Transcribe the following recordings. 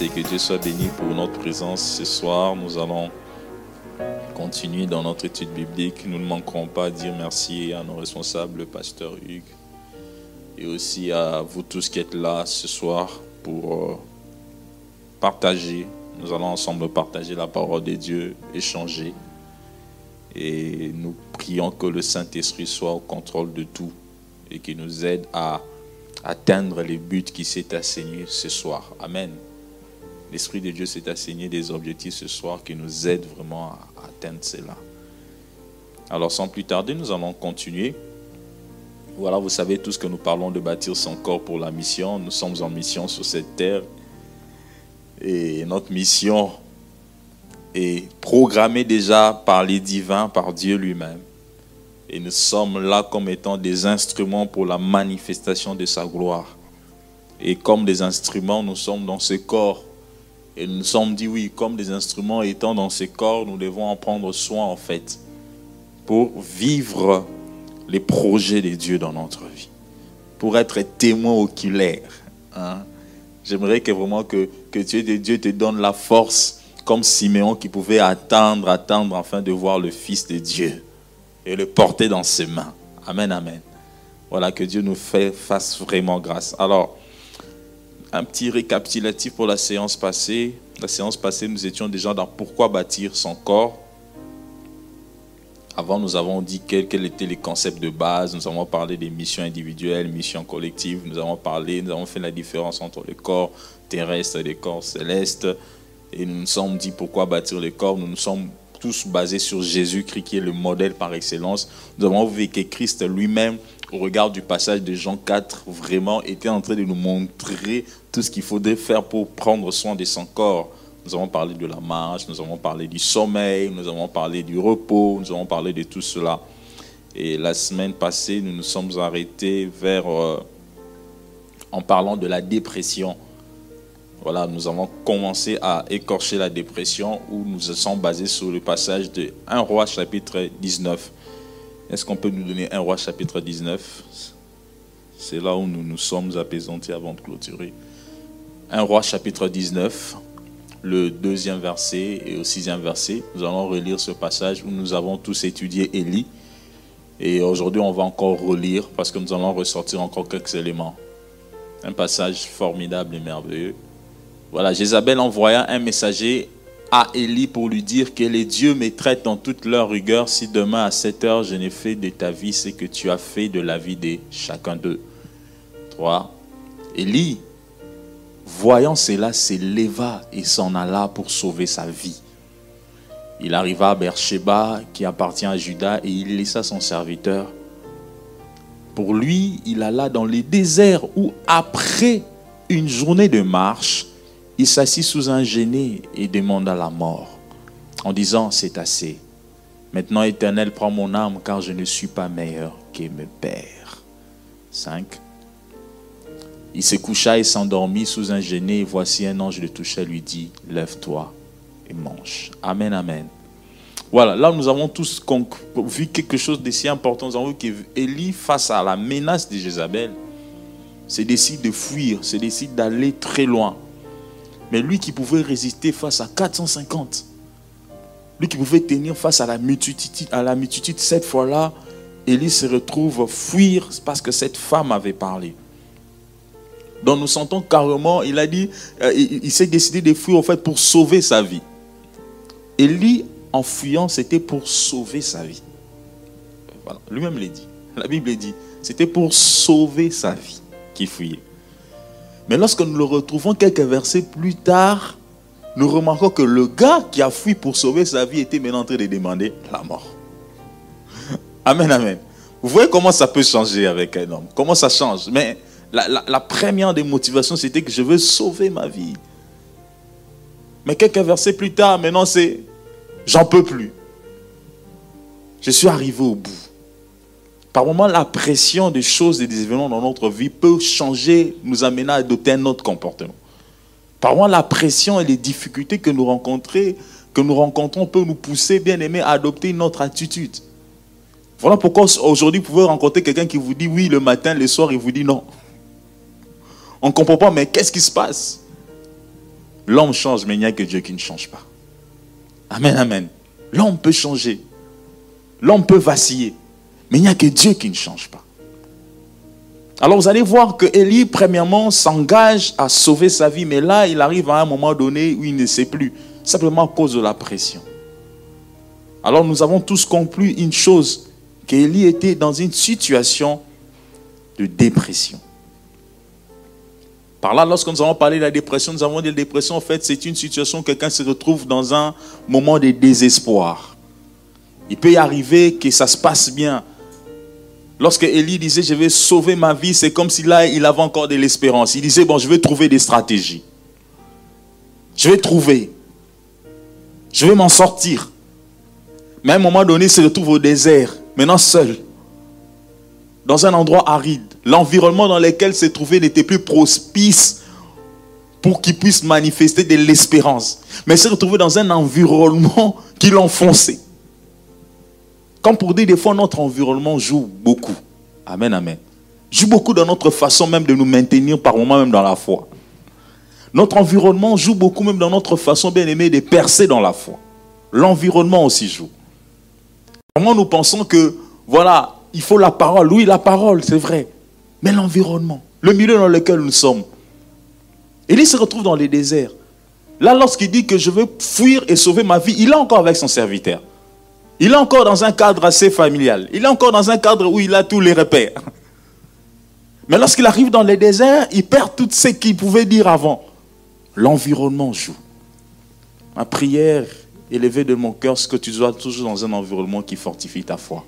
et que Dieu soit béni pour notre présence ce soir. Nous allons continuer dans notre étude biblique. Nous ne manquerons pas à dire merci à nos responsables, le pasteur Hugues, et aussi à vous tous qui êtes là ce soir pour euh, partager. Nous allons ensemble partager la parole de Dieu, échanger. Et nous prions que le Saint-Esprit soit au contrôle de tout et qu'il nous aide à atteindre les buts qui s'est assigné ce soir. Amen l'Esprit de Dieu s'est assigné des objectifs ce soir qui nous aident vraiment à atteindre cela. Alors sans plus tarder, nous allons continuer. Voilà, vous savez tous que nous parlons de bâtir son corps pour la mission. Nous sommes en mission sur cette terre. Et notre mission est programmée déjà par les divins, par Dieu lui-même. Et nous sommes là comme étant des instruments pour la manifestation de sa gloire. Et comme des instruments, nous sommes dans ce corps et nous nous sommes dit, oui, comme des instruments étant dans ces corps, nous devons en prendre soin, en fait, pour vivre les projets de Dieu dans notre vie, pour être témoin oculaire. Hein. J'aimerais que vraiment que, que Dieu, Dieu te donne la force, comme Siméon qui pouvait attendre, attendre, afin de voir le Fils de Dieu et le porter dans ses mains. Amen, amen. Voilà, que Dieu nous fait, fasse vraiment grâce. Alors, un petit récapitulatif pour la séance passée. La séance passée, nous étions déjà dans pourquoi bâtir son corps. Avant, nous avons dit quels, étaient les concepts de base. Nous avons parlé des missions individuelles, missions collectives. Nous avons parlé, nous avons fait la différence entre le corps terrestre et le corps céleste. Et nous nous sommes dit pourquoi bâtir le corps. Nous nous sommes tous basés sur Jésus-Christ qui est le modèle par excellence. Nous avons vu que Christ lui-même au regard du passage de Jean 4, vraiment était en train de nous montrer tout ce qu'il faudrait faire pour prendre soin de son corps. Nous avons parlé de la marche, nous avons parlé du sommeil, nous avons parlé du repos, nous avons parlé de tout cela. Et la semaine passée, nous nous sommes arrêtés vers, euh, en parlant de la dépression. Voilà, nous avons commencé à écorcher la dépression où nous sommes basés sur le passage de 1 roi chapitre 19. Est-ce qu'on peut nous donner un roi chapitre 19 C'est là où nous nous sommes apaisantés avant de clôturer. Un roi chapitre 19, le deuxième verset et au sixième verset. Nous allons relire ce passage où nous avons tous étudié Élie. Et aujourd'hui, on va encore relire parce que nous allons ressortir encore quelques éléments. Un passage formidable et merveilleux. Voilà, Jézabel envoya un messager à Élie pour lui dire que les dieux me traitent en toute leur rigueur si demain à 7 heures je n'ai fait de ta vie ce que tu as fait de la vie de chacun d'eux. 3. Élie, voyant cela, s'éleva et s'en alla pour sauver sa vie. Il arriva à Beersheba, qui appartient à Juda, et il laissa son serviteur. Pour lui, il alla dans les déserts où, après une journée de marche, il s'assit sous un génie et demanda la mort, en disant, c'est assez. Maintenant, Éternel, prends mon âme, car je ne suis pas meilleur que mes pères. 5. Il se coucha et s'endormit sous un génie, et voici un ange le toucha, lui dit, lève-toi et mange. Amen, amen. Voilà, là nous avons tous vu quelque chose de si important. Nous avons vu qu'Élie, face à la menace de Jézabel, se décide de fuir, se décide d'aller très loin. Mais lui qui pouvait résister face à 450, lui qui pouvait tenir face à la multitude, la cette fois-là, Élie se retrouve fuir parce que cette femme avait parlé. Donc nous sentons carrément, il a dit, euh, il, s'est décidé de fuir en fait pour sauver sa vie. Élie, en fuyant, c'était pour sauver sa vie. Lui-même l'a dit. La Bible dit, c'était pour sauver sa vie qu'il fuyait. Mais lorsque nous le retrouvons quelques versets plus tard, nous remarquons que le gars qui a fui pour sauver sa vie était maintenant en train de demander la mort. Amen, amen. Vous voyez comment ça peut changer avec un homme, comment ça change. Mais la, première des motivations, c'était que je veux sauver ma vie. Mais quelques versets plus tard, maintenant c'est j'en peux plus. Je suis arrivé au bout. Par moments, la pression des choses et des événements dans notre vie peut changer, nous amener à adopter un autre comportement. Par moments, la pression et les difficultés que nous rencontrons, que nous rencontrons peut nous pousser, bien aimé, à adopter une autre attitude. Voilà pourquoi aujourd'hui, vous pouvez rencontrer quelqu'un qui vous dit oui le matin, le soir, il vous dit non. On ne comprend pas, mais qu'est-ce qui se passe? L'homme change, mais il n'y a que Dieu qui ne change pas. Amen, amen. L'homme peut changer. L'homme peut vaciller. Mais il n'y a que Dieu qui ne change pas. Alors vous allez voir que Élie, premièrement, s'engage à sauver sa vie. Mais là, il arrive à un moment donné où il ne sait plus. Simplement à cause de la pression. Alors nous avons tous compris une chose. Qu'Élie était dans une situation de dépression. Par là, lorsque nous avons parlé de la dépression, nous avons dit que la dépression, en fait, c'est une situation où quelqu'un se retrouve dans un moment de désespoir. Il peut y arriver que ça se passe bien. Lorsque Élie disait, je vais sauver ma vie, c'est comme si là, il avait encore de l'espérance. Il disait, bon, je vais trouver des stratégies. Je vais trouver. Je vais m'en sortir. Mais à un moment donné, il se retrouve au désert, maintenant seul, dans un endroit aride l'environnement dans lequel se trouvait n'était plus propice pour qu'il puisse manifester de l'espérance. Mais se retrouver dans un environnement qui l'enfonçait. Comme pour dire, des fois, notre environnement joue beaucoup. Amen, amen. Joue beaucoup dans notre façon même de nous maintenir par moments même dans la foi. Notre environnement joue beaucoup même dans notre façon bien aimée de percer dans la foi. L'environnement aussi joue. Comment nous pensons que, voilà, il faut la parole. Oui, la parole, c'est vrai mais l'environnement, le milieu dans lequel nous sommes. il se retrouve dans les déserts. Là, lorsqu'il dit que je veux fuir et sauver ma vie, il est encore avec son serviteur. Il est encore dans un cadre assez familial. Il est encore dans un cadre où il a tous les repères. Mais lorsqu'il arrive dans les déserts, il perd tout ce qu'il pouvait dire avant. L'environnement joue. Ma prière élevée de mon cœur, c'est que tu sois toujours dans un environnement qui fortifie ta foi.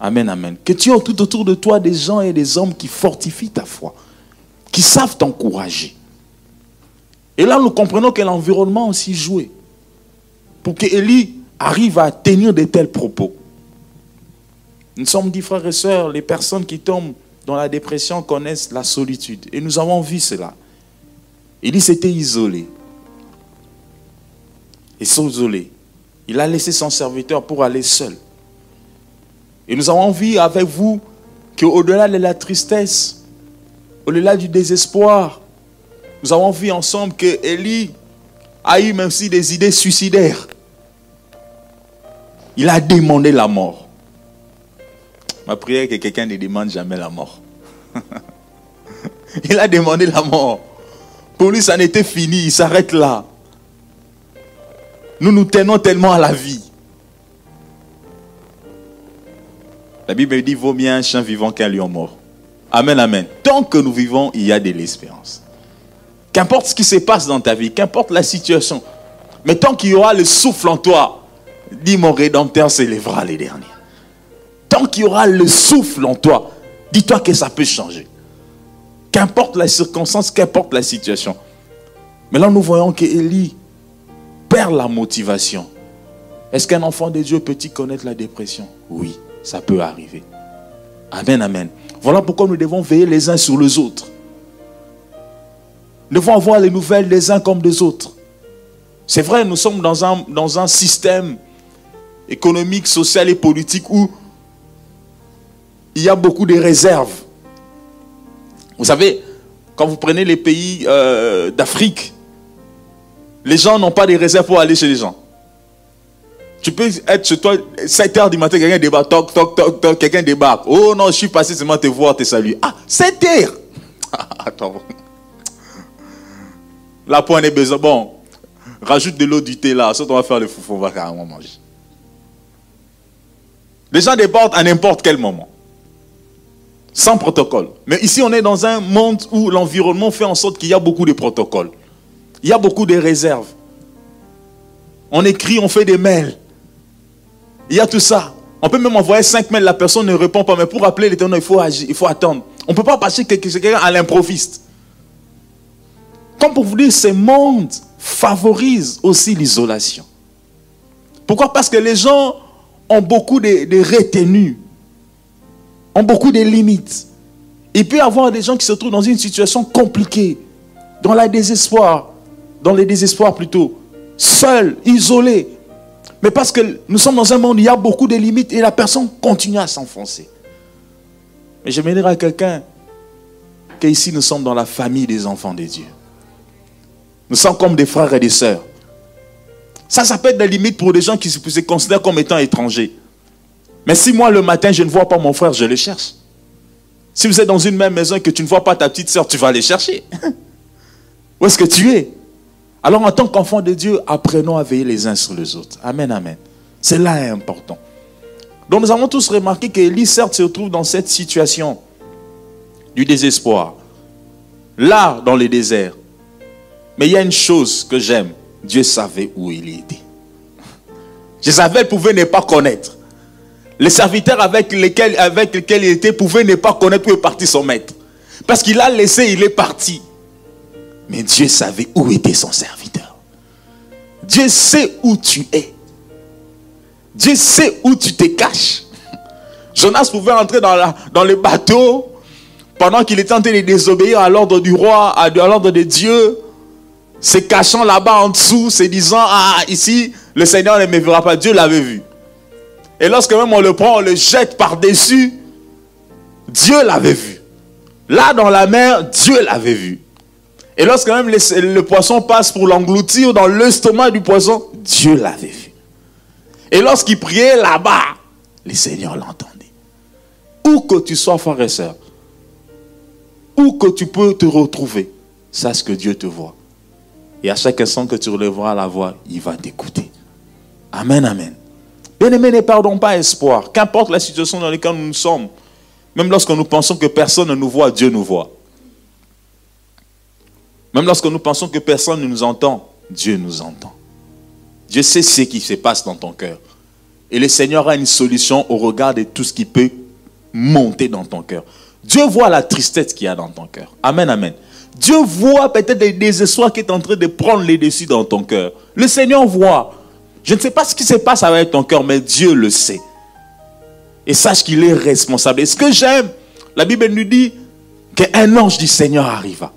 Amen, amen. Que tu aies tout autour de toi des gens et des hommes qui fortifient ta foi, qui savent t'encourager. Et là, nous comprenons que l'environnement aussi joué pour que Élie arrive à tenir de tels propos. Nous sommes dit, frères et sœurs, les personnes qui tombent dans la dépression connaissent la solitude. Et nous avons vu cela. Élie s'était isolé. Et isolé. Il a laissé son serviteur pour aller seul. Et nous avons envie avec vous qu'au-delà de la tristesse, au-delà du désespoir, nous avons vu ensemble que Élie a eu même si des idées suicidaires. Il a demandé la mort. Ma prière est que quelqu'un ne demande jamais la mort. il a demandé la mort. Pour lui, ça n'était fini, il s'arrête là. Nous nous tenons tellement à la vie. La Bible dit vaut bien un chien vivant qu'un lion mort. Amen, amen. Tant que nous vivons, il y a de l'espérance. Qu'importe ce qui se passe dans ta vie, qu'importe la situation, mais tant qu'il y aura le souffle en toi, dis mon rédempteur s'élèvera les derniers. Tant qu'il y aura le souffle en toi, dis-toi que ça peut changer. Qu'importe la circonstance, qu'importe la situation. Mais là, nous voyons qu'Élie perd la motivation. Est-ce qu'un enfant de Dieu peut-il connaître la dépression? Oui ça peut arriver. Amen, amen. Voilà pourquoi nous devons veiller les uns sur les autres. Nous devons avoir les nouvelles des uns comme des autres. C'est vrai, nous sommes dans un système économique, social et politique où il y a beaucoup de réserves. Vous savez, quand vous prenez les pays euh, d'Afrique, les gens n'ont pas de réserves pour aller chez les gens. Tu peux être chez toi, 7 h du matin, quelqu'un débarque, toc, toc, toc, toc, quelqu'un débarque. Oh non, je suis passé seulement te voir, te saluer. Ah, 7 h attends. La pointe est besoin. Bon, rajoute de l'eau du thé là. Soit on va faire le foufou, on va carrément manger. Les gens débordent à n'importe quel moment. Sans protocole. Mais ici, on est dans un monde où l'environnement fait en sorte qu'il y a beaucoup de protocoles. Il y a beaucoup de réserves. On écrit, on fait des mails. Il y a tout ça. On peut même envoyer 5 mails, la personne ne répond pas. Mais pour appeler l'éternel, il faut agir, il faut attendre. On ne peut pas passer quelqu'un à l'improviste. Comme pour vous dire, ce monde favorise aussi l'isolation. Pourquoi? Parce que les gens ont beaucoup de, de retenues, ont beaucoup de limites. Il peut y avoir des gens qui se trouvent dans une situation compliquée, dans le désespoir, dans le désespoir plutôt, seuls, isolés. Mais parce que nous sommes dans un monde où il y a beaucoup de limites et la personne continue à s'enfoncer. Mais je vais dire à quelqu'un qu'ici nous sommes dans la famille des enfants de Dieu. Nous sommes comme des frères et des sœurs. Ça, ça peut être des limites pour des gens qui se considèrent comme étant étrangers. Mais si moi, le matin, je ne vois pas mon frère, je le cherche. Si vous êtes dans une même maison et que tu ne vois pas ta petite sœur, tu vas aller chercher. Où est-ce que tu es? Alors, en tant qu'enfant de Dieu, apprenons à veiller les uns sur les autres. Amen, amen. C'est là important. Donc, nous avons tous remarqué qu'Élie, certes, se trouve dans cette situation du désespoir. Là, dans le désert. Mais il y a une chose que j'aime. Dieu savait où il était. Jézabel pouvait ne pas connaître. Les serviteurs avec lesquels, il était pouvaient ne pas connaître où est parti son maître. Parce qu'il a laissé, il est parti. Mais Dieu savait où était son serviteur. Dieu sait où tu es. Dieu sait où tu te caches. Jonas pouvait entrer dans le bateau pendant qu'il était en train de désobéir à l'ordre du roi, à l'ordre de Dieu se cachant là-bas en dessous, se disant, ah, ici, le Seigneur ne me verra pas. Dieu l'avait vu. Et lorsque même on le prend, on le jette par-dessus, Dieu l'avait vu. Là, dans la mer, Dieu l'avait vu. Et lorsque même le, poisson passe pour l'engloutir dans l'estomac du poisson, Dieu l'avait vu. Et lorsqu'il priait là-bas, le Seigneur l'entendait. Où que tu sois, frère et soeur, où que tu peux te retrouver, sache que Dieu te voit. Et à chaque instant que tu relèveras la voix, il va t'écouter. Amen, amen. Bien-aimés, ne perdons pas espoir. Qu'importe la situation dans laquelle nous sommes, même lorsque nous pensons que personne ne nous voit, Dieu nous voit. Même lorsque nous pensons que personne ne nous entend, Dieu nous entend. Dieu sait ce qui se passe dans ton cœur. Et le Seigneur a une solution au regard de tout ce qui peut monter dans ton cœur. Dieu voit la tristesse qu'il y a dans ton cœur. Amen, amen. Dieu voit peut-être des désespoirs qui est en train de prendre les dessus dans ton cœur. Le Seigneur voit. Je ne sais pas ce qui se passe avec ton cœur, mais Dieu le sait. Et sache qu'il est responsable. Et ce que j'aime, la Bible nous dit qu'un ange du Seigneur arriva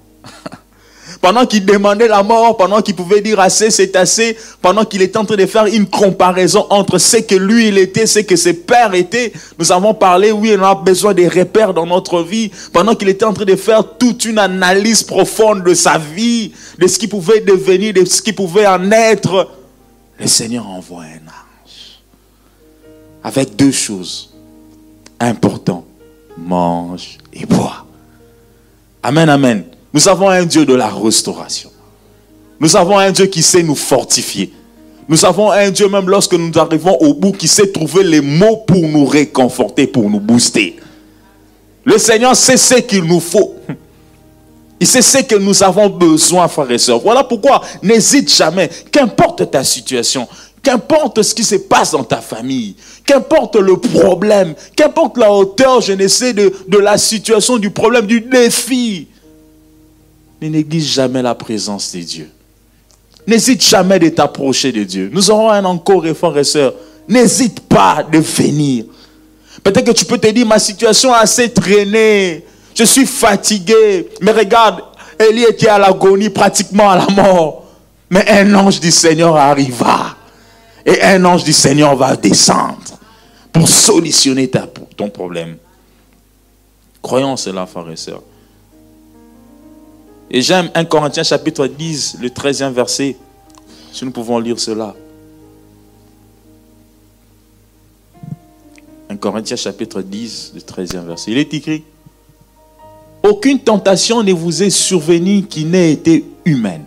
pendant qu'il demandait la mort, pendant qu'il pouvait dire assez, c'est assez, pendant qu'il était en train de faire une comparaison entre ce que lui il était, ce que ses pères étaient. Nous avons parlé, oui, on a besoin des repères dans notre vie. Pendant qu'il était en train de faire toute une analyse profonde de sa vie, de ce qui pouvait devenir, de ce qui pouvait en être, le Seigneur envoie un ange. Avec deux choses importantes. Mange et bois. Amen, amen. Nous avons un Dieu de la restauration. Nous avons un Dieu qui sait nous fortifier. Nous avons un Dieu, même lorsque nous arrivons au bout, qui sait trouver les mots pour nous réconforter, pour nous booster. Le Seigneur sait ce qu'il nous faut. Il sait ce que nous avons besoin, frères et sœurs. Voilà pourquoi n'hésite jamais, qu'importe ta situation, qu'importe ce qui se passe dans ta famille, qu'importe le problème, qu'importe la hauteur, je ne sais, de, de la situation, du problème, du défi, ne néglige jamais la présence de Dieu. N'hésite jamais de t'approcher de Dieu. Nous aurons un encore frères et sœurs. N'hésite pas de venir. Peut-être que tu peux te dire, ma situation est assez traînée. Je suis fatigué. Mais regarde, Élie était à l'agonie, pratiquement à la mort. Mais un ange du Seigneur arriva. Et un ange du Seigneur va descendre pour solutionner ton problème. Croyons cela, frères et sœurs. Et j'aime 1 Corinthiens chapitre 10, le 13e verset. Si nous pouvons lire cela. 1 Corinthiens chapitre 10, le 13e verset. Il est écrit. aucune tentation ne vous est survenue qui n'ait été humaine.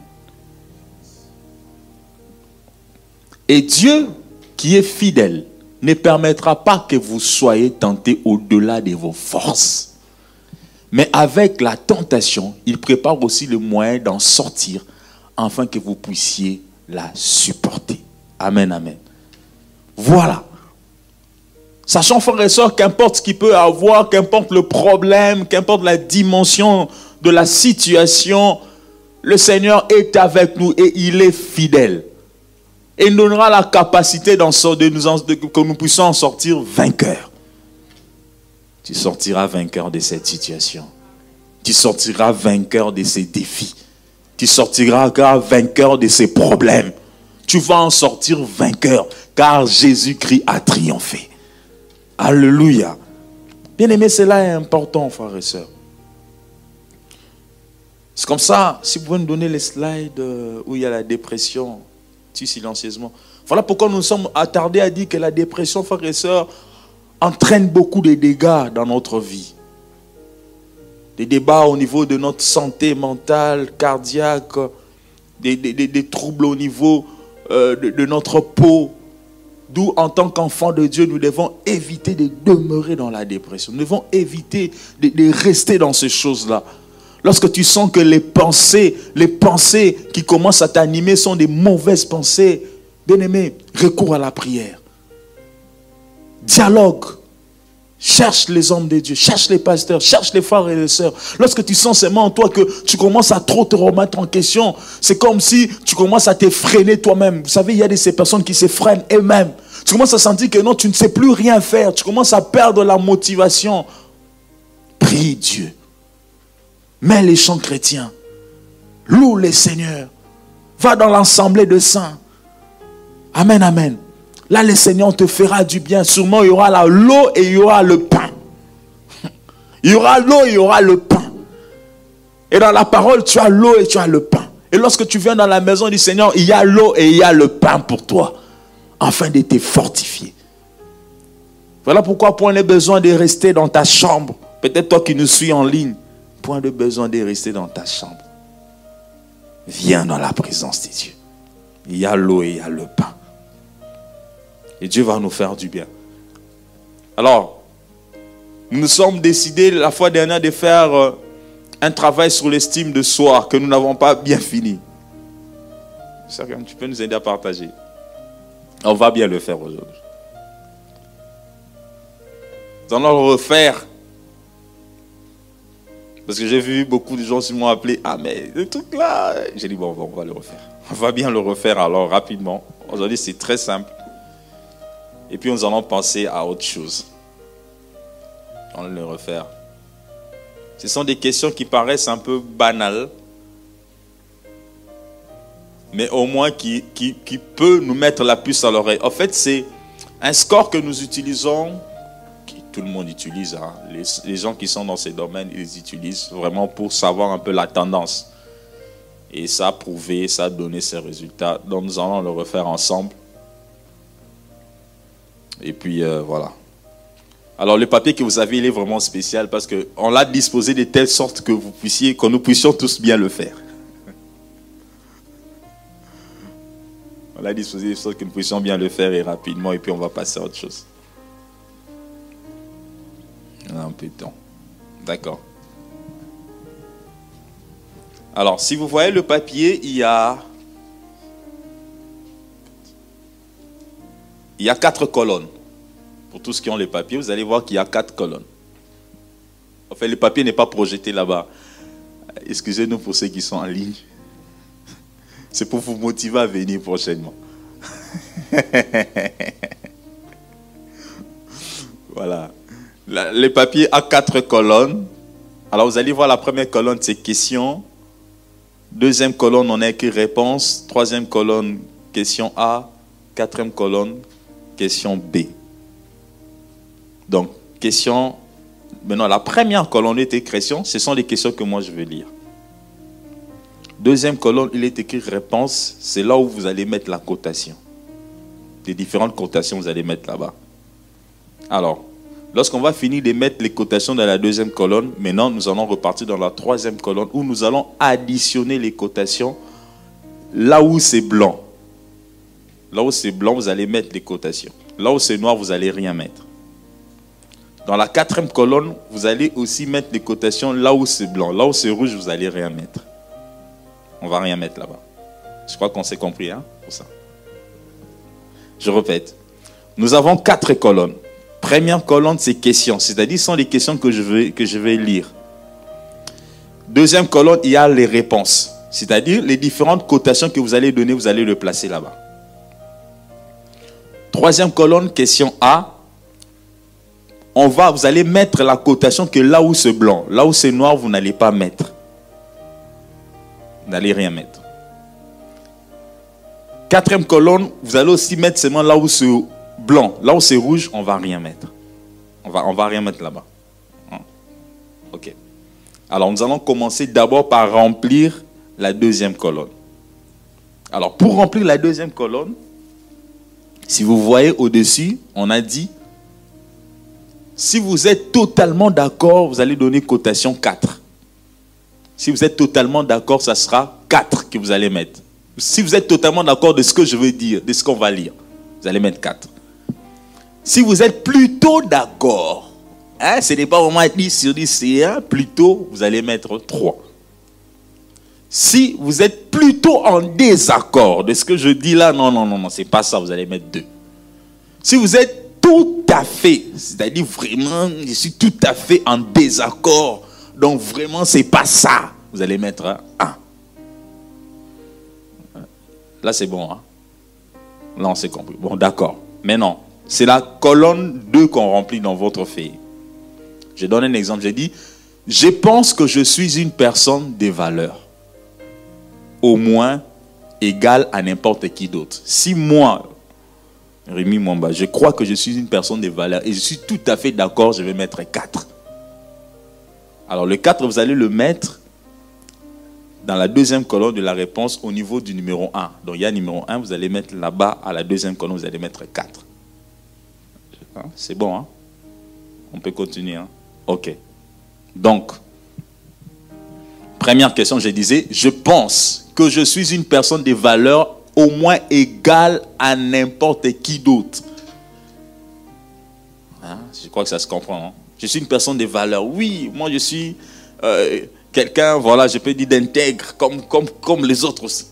Et Dieu, qui est fidèle, ne permettra pas que vous soyez tentés au-delà de vos forces. Mais avec la tentation, il prépare aussi le moyen d'en sortir afin que vous puissiez la supporter. Amen, amen. Voilà. Sachant, frères et sœurs, qu'importe ce qu'il peut avoir, qu'importe le problème, qu'importe la dimension de la situation, le Seigneur est avec nous et il est fidèle. Il donnera la capacité nous, que nous puissions en sortir vainqueurs. Tu sortiras vainqueur de cette situation. Tu sortiras vainqueur de ces défis. Tu sortiras vainqueur de ces problèmes. Tu vas en sortir vainqueur car Jésus-Christ a triomphé. Alléluia. Bien aimé, cela est important, frères et sœurs. C'est comme ça, si vous pouvez nous donner les slides euh, où il y a la dépression, tu silencieusement. Voilà pourquoi nous sommes attardés à dire que la dépression, frères et sœurs, entraîne beaucoup de dégâts dans notre vie. Des débats au niveau de notre santé mentale, cardiaque, des, troubles au niveau euh, de notre peau, D'où, en tant qu'enfants de Dieu, nous devons éviter de demeurer dans la dépression. Nous devons éviter de, rester dans ces choses-là. Lorsque tu sens que les pensées, les pensées qui commencent à t'animer sont des mauvaises pensées, bien aimé, recours à la prière. Dialogue. Cherche les hommes de Dieu, cherche les pasteurs, cherche les frères et les sœurs. Lorsque tu sens seulement en toi que tu commences à trop te remettre en question, c'est comme si tu commences à te freiner toi-même. Vous savez, il y a de ces personnes qui se freinent elles-mêmes. Tu commences à sentir que non, tu ne sais plus rien faire. Tu commences à perdre la motivation. Prie Dieu. Mets les chants chrétiens. Loue les seigneurs. Va dans l'assemblée de saints. Amen, amen. Là, le Seigneur te fera du bien. Sûrement, il y aura l'eau et il y aura le pain. Il y aura l'eau et il y aura le pain. Et dans la parole, tu as l'eau et tu as le pain. Et lorsque tu viens dans la maison du Seigneur, il y a l'eau et il y a le pain pour toi, afin de te fortifier. Voilà pourquoi point de besoin de rester dans ta chambre. Peut-être toi qui nous suis en ligne, point de besoin de rester dans ta chambre. Viens dans la présence de Dieu. Il y a l'eau et il y a le pain. Et Dieu va nous faire du bien. Alors, nous nous sommes décidés la fois dernière de faire euh, un travail sur l'estime de soi que nous n'avons pas bien fini. Tu peux nous aider à partager. On va bien le faire aujourd'hui. Nous allons le refaire. Parce que j'ai vu beaucoup de gens qui m'ont appelé. Ah, mais le truc là. J'ai dit, bon, on va le refaire. On va bien le refaire alors rapidement. Aujourd'hui, c'est très simple. Et puis nous allons penser à autre chose. On le refaire. Ce sont des questions qui paraissent un peu banales, mais au moins qui, qui, qui peut nous mettre la puce à l'oreille. En fait, c'est un score que nous utilisons, que tout le monde utilise. Hein. Les, les, gens qui sont dans ces domaines, ils utilisent vraiment pour savoir un peu la tendance. Et ça a prouvé, ça a donné ses résultats. Donc nous allons le refaire ensemble. Et puis euh, voilà. Alors le papier que vous avez, il est vraiment spécial parce qu'on l'a disposé de telle sorte que vous puissiez, que nous puissions tous bien le faire. On l'a disposé de sorte que nous puissions bien le faire et rapidement, et puis on va passer à autre chose. Un peu de temps. D'accord. Alors, si vous voyez le papier, il y a il y a quatre colonnes. Pour tous qui ont les papiers, vous allez voir qu'il y a quatre colonnes. En fait, le papier n'est pas projeté là-bas. Excusez-nous pour ceux qui sont en ligne. C'est pour vous motiver à venir prochainement. voilà. Le papier a quatre colonnes. Alors vous allez voir la première colonne, c'est questions. Deuxième colonne, on a écrit réponse. Troisième colonne, question A. Quatrième colonne, question B. Donc, question. Maintenant, la première colonne est écrite question. Ce sont les questions que moi je vais lire. Deuxième colonne, il est écrit réponse. C'est là où vous allez mettre la cotation. Les différentes cotations, vous allez mettre là-bas. Alors, Lorsqu'on va finir de mettre les cotations dans la deuxième colonne, maintenant nous allons repartir dans la troisième colonne où nous allons additionner les cotations là où c'est blanc. Là où c'est blanc, vous allez mettre les cotations. Là où c'est noir, vous allez rien mettre. Dans la quatrième colonne, vous allez aussi mettre les cotations là où c'est blanc. Là où c'est rouge, vous allez rien mettre. On va rien mettre là-bas. Je crois qu'on s'est compris hein, pour ça. Je répète. Nous avons quatre colonnes. Première colonne, c'est questions, c'est-à-dire ce sont les questions que je, vais, que je vais lire. Deuxième colonne, il y a les réponses, c'est-à-dire les différentes cotations que vous allez donner, vous allez le placer là-bas. Troisième colonne, question A. On va, vous allez mettre la cotation que là où c'est blanc, là où c'est noir, vous n'allez pas mettre. Vous n'allez rien mettre. Quatrième colonne, vous allez aussi mettre seulement là où c'est blanc. Là où c'est rouge, on va rien mettre. On va, on va rien mettre là-bas. Hein? Ok. Alors nous allons commencer d'abord par remplir la deuxième colonne. Alors pour remplir la deuxième colonne, si vous voyez au-dessus, on a dit, si vous êtes totalement d'accord, vous allez donner cotation 4. Si vous êtes totalement d'accord, ça sera 4 que vous allez mettre. Si vous êtes totalement d'accord de ce que je veux dire, de ce qu'on va lire, vous allez mettre 4. Si vous êtes plutôt d'accord, hein, ce n'est pas vraiment 10 sur 10, c'est 1, plutôt vous allez mettre 3. Si vous êtes plutôt en désaccord de ce que je dis là, non, non, non, non, c'est pas ça, vous allez mettre 2. Si vous êtes tout à fait, c'est-à-dire vraiment, je suis tout à fait en désaccord, donc vraiment, c'est pas ça, vous allez mettre 1. Là, c'est bon, hein? Là, on s'est compris. Bon, d'accord. Mais non, c'est la colonne 2 qu'on remplit dans votre feuille. Je donne un exemple. J'ai dit, je pense que je suis une personne de valeur. Au moins égale à n'importe qui d'autre. Si moi, Rémi Mwamba, je crois que je suis une personne de valeur et je suis tout à fait d'accord, je vais mettre 4. Alors le 4, vous allez le mettre dans la deuxième colonne de la réponse au niveau du numéro 1. Donc il y a numéro 1, vous allez mettre là-bas à la deuxième colonne, vous allez mettre 4. Hein? C'est bon, hein? On peut continuer, hein? Ok. Donc, première question, je disais, je pense que je suis une personne de valeur au moins égale à n'importe qui d'autre. Hein? Je crois que ça se comprend. Hein? Je suis une personne de valeur. Oui, moi je suis euh, quelqu'un, voilà, je peux dire d'intègre comme, comme, comme les autres aussi.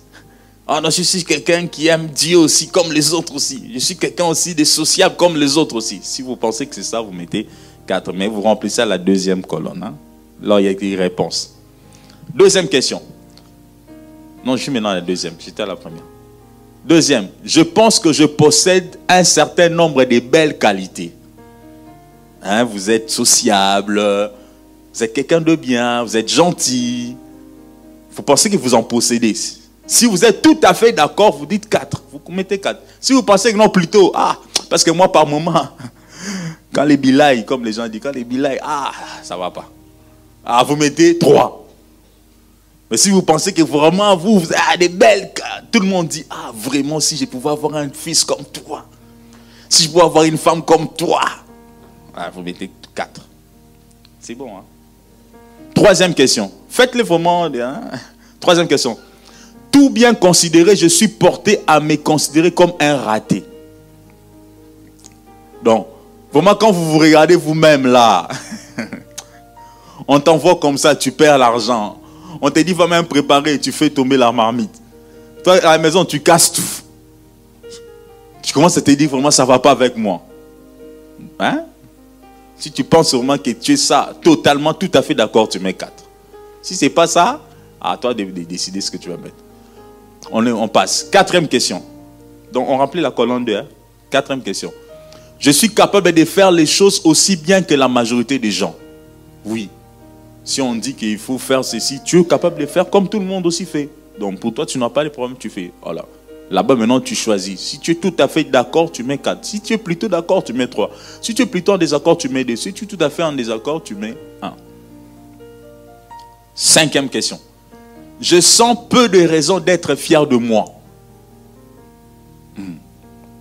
Ah non, je suis quelqu'un qui aime Dieu aussi, comme les autres aussi. Je suis quelqu'un aussi de sociable, comme les autres aussi. Si vous pensez que c'est ça, vous mettez 4. Mais vous remplissez à la deuxième colonne. Hein. Là, il y a des réponses. Deuxième question. Non, je suis maintenant à la deuxième. J'étais à la première. Deuxième. Je pense que je possède un certain nombre de belles qualités. Hein, vous êtes sociable, vous êtes quelqu'un de bien, vous êtes gentil. Vous pensez que vous en possédez. Si vous êtes tout à fait d'accord, vous dites 4. Vous mettez 4. Si vous pensez que non, plutôt, ah, parce que moi, par moment, quand les bilailles, comme les gens disent, quand les bilailles, ah, ça va pas. Ah, vous mettez 3. Mais si vous pensez que vraiment, vous, vous avez des belles, tout le monde dit, ah, vraiment, si je pouvais avoir un fils comme toi, si je pouvais avoir une femme comme toi, ah, vous mettez 4. C'est bon, hein? Troisième question. Faites-le vraiment. Hein? Troisième question tout bien considéré, je suis porté à me considérer comme un raté. Donc, vraiment, quand vous vous regardez vous-même là, on t'envoie comme ça, tu perds l'argent. On te dit, va même préparer, tu fais tomber la marmite. Toi, à la maison, tu casses tout. Tu commences à te dire, vraiment, ça ne va pas avec moi. Hein? Si tu penses vraiment que tu es ça, totalement, tout à fait d'accord, tu mets 4. Si ce n'est pas ça, à toi de décider ce que tu vas mettre. On, passe. Quatrième question. Donc, on remplit la colonne 2. Hein. Quatrième question. Je suis capable de faire les choses aussi bien que la majorité des gens. Oui. Si on dit qu'il faut faire ceci, tu es capable de faire comme tout le monde aussi fait. Donc, pour toi, tu n'as pas de problème, tu fais. Voilà. Là-bas, maintenant, tu choisis. Si tu es tout à fait d'accord, tu mets 4. Si tu es plutôt d'accord, tu mets 3. Si tu es plutôt en désaccord, tu mets 2. Si tu es tout à fait en désaccord, tu mets 1. Cinquième question je sens peu de raisons d'être fier de moi. Hmm.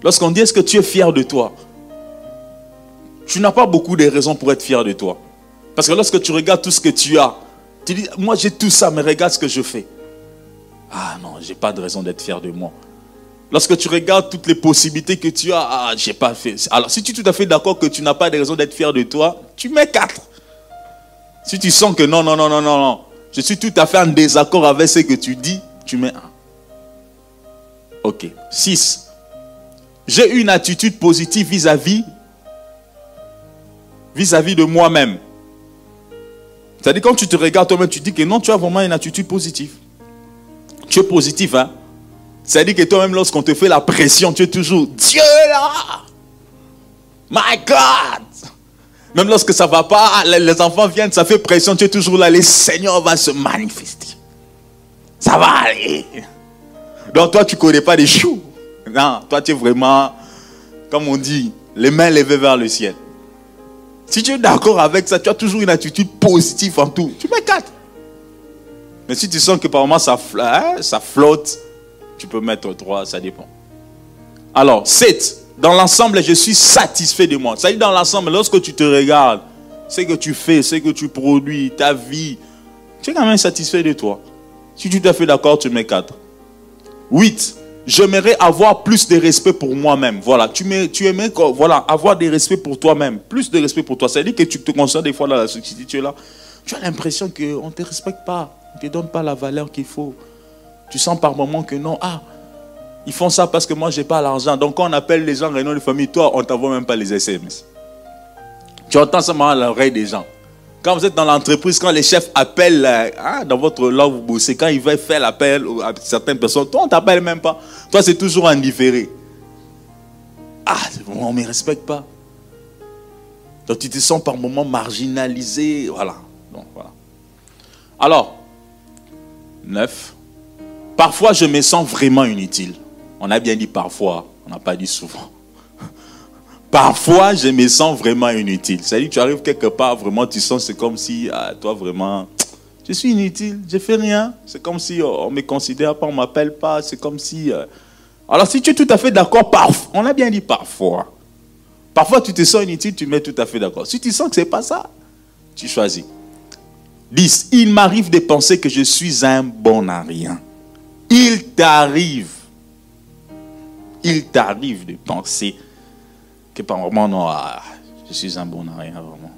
Lorsqu'on dit est-ce que tu es fier de toi? Tu n'as pas beaucoup de raisons pour être fier de toi. Parce que lorsque tu regardes tout ce que tu as, tu dis, moi j'ai tout ça, mais regarde ce que je fais. Ah non, j'ai pas de raison d'être fier de moi. Lorsque tu regardes toutes les possibilités que tu as, ah, j'ai pas fait. Alors, si tu es tout à fait d'accord que tu n'as pas de raison d'être fier de toi, tu mets 4. Si tu sens que non, non, non, non, non, non, je suis tout à fait en désaccord avec ce que tu dis, tu mets 1. Ok. 6. J'ai une attitude positive vis-à-vis vis-à-vis de moi-même. C'est-à-dire quand tu te regardes toi-même, tu dis que non, tu as vraiment une attitude positive. Tu es positif, hein c'est-à-dire que toi-même, lorsqu'on te fait la pression, tu es toujours Dieu là. My God. Même lorsque ça ne va pas, les enfants viennent, ça fait pression, tu es toujours là. Le Seigneur va se manifester. Ça va aller. Donc toi, tu ne connais pas les choux. Non, toi, tu es vraiment, comme on dit, les mains levées vers le ciel. Si tu es d'accord avec ça, tu as toujours une attitude positive en tout. Tu mets 4. Mais si tu sens que par moment ça, hein, ça flotte, tu peux mettre 3, ça dépend. Alors, 7. Dans l'ensemble, je suis satisfait de moi. Ça dire dans l'ensemble, lorsque tu te regardes, ce que tu fais, ce que tu produis, ta vie, tu es quand même satisfait de toi. Si tu t'es fait d'accord, tu mets 4. 8. J'aimerais avoir plus de respect pour moi-même. Voilà, tu, aimerais voilà, avoir des respect pour toi-même. Plus de respect pour toi. Ça veut dire que tu te concentres des fois dans la société, tu es là. Tu as l'impression qu'on ne te respecte pas. On ne te donne pas la valeur qu'il faut. Tu sens par moments que non, ah, ils font ça parce que moi, je n'ai pas l'argent. Donc, quand on appelle les gens réunion de famille, toi, on ne t'envoie même pas les SMS. Tu entends ça à l'oreille des gens. Quand vous êtes dans l'entreprise, quand les chefs appellent, euh, ah, dans votre là où vous bossez, quand ils veulent faire l'appel à certaines personnes, toi, on ne t'appelle même pas. Toi, c'est toujours indifféré. Ah, on ne me respecte pas. Donc, tu te sens par moments marginalisé. Voilà. Donc, voilà. Alors, neuf. Parfois, je me sens vraiment inutile. On a bien dit parfois, on n'a pas dit souvent. Parfois, je me sens vraiment inutile. C'est-à-dire que tu arrives quelque part, vraiment, tu sens, c'est comme si, ah, toi, vraiment, je suis inutile, je fais rien. C'est comme si oh, on ne me considère pas, on ne m'appelle pas. C'est comme si. Euh, alors, si tu es tout à fait d'accord, parfois, on a bien dit parfois. Parfois, tu te sens inutile, tu mets tout à fait d'accord. Si tu sens que ce n'est pas ça, tu choisis. 10. Il m'arrive de penser que je suis un bon à rien il t'arrive, il t'arrive de penser que par moment, non, ah, je suis un bon à rien, vraiment.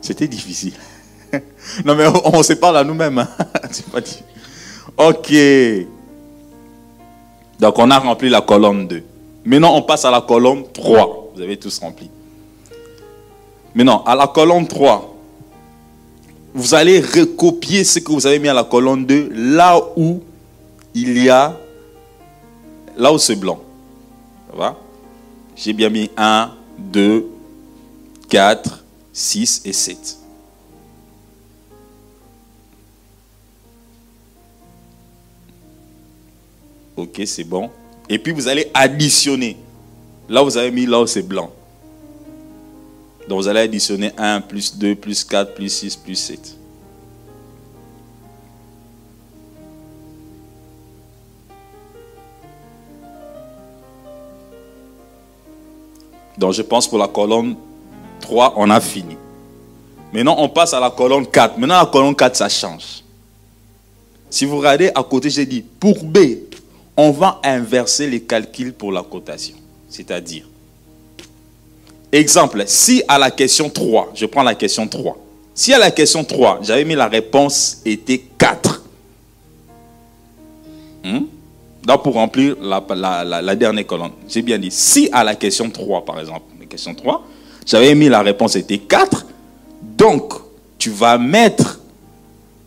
C'était difficile. non, mais on, se parle à nous-mêmes. Hein. ok. Donc, on a rempli la colonne 2. Maintenant, on passe à la colonne 3. Vous avez tous rempli. Maintenant, à la colonne 3, vous allez recopier ce que vous avez mis à la colonne 2 là où il y a, là où c'est blanc. Ça va? J'ai bien mis 1, 2, 4, 6 et 7. Ok, c'est bon. Et puis vous allez additionner. Là, vous avez mis là où c'est blanc. Donc vous allez additionner 1 plus 2 plus 4 plus 6 plus 7. Donc je pense pour la colonne 3, on a fini. Maintenant, on passe à la colonne 4. Maintenant, la colonne 4, ça change. Si vous regardez à côté, j'ai dit, pour B, on va inverser les calculs pour la cotation. C'est-à-dire, Exemple, si à la question 3, je prends la question 3. Si à la question 3, j'avais mis la réponse était 4. Hmm? Donc pour remplir la, dernière colonne, j'ai bien dit, si à la question 3, par exemple, la question 3, j'avais mis la réponse était 4, donc tu vas mettre,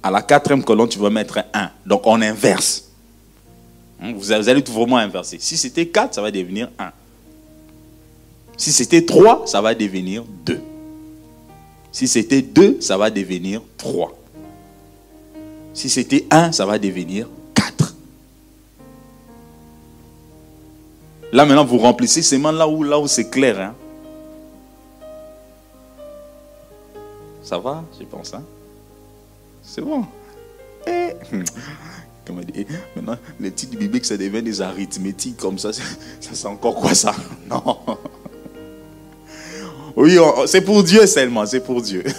à la quatrième colonne, tu vas mettre 1. Donc on inverse. Hmm? Vous allez tout vraiment inverser. Si c'était 4, ça va devenir 1. Si c'était 3, ça va devenir 2. Si c'était 2, ça va devenir 3. Si c'était 1, ça va devenir 4. Là maintenant, vous remplissez seulement là où, là où c'est clair. Hein? Ça va, je pense. Hein? C'est bon. Eh. Comment dire, maintenant, les titres bibliques, ça devient des arithmétiques comme ça. Ça, c'est encore quoi ça? Non. Oui, c'est pour Dieu seulement, c'est pour Dieu.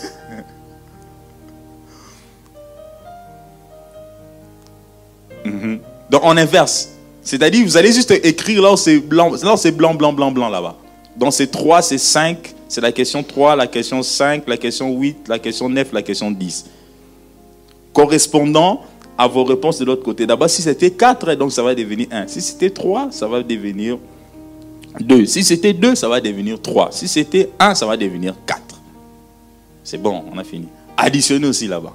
Mhm. Donc on inverse. C'est-à-dire, vous allez juste écrire là où c'est blanc, là c'est blanc, blanc, blanc, blanc là-bas. Donc c'est 3, c'est 5, c'est la question 3, la question 5, la question 8, la question 9, la question 10. Correspondant à vos réponses de l'autre côté. D'abord, si c'était 4, donc ça va devenir 1. Si c'était 3, ça va devenir 2. Si c'était 2, ça va devenir 3. Si c'était 1, ça va devenir 4. C'est bon, on a fini. Additionnez aussi là-bas.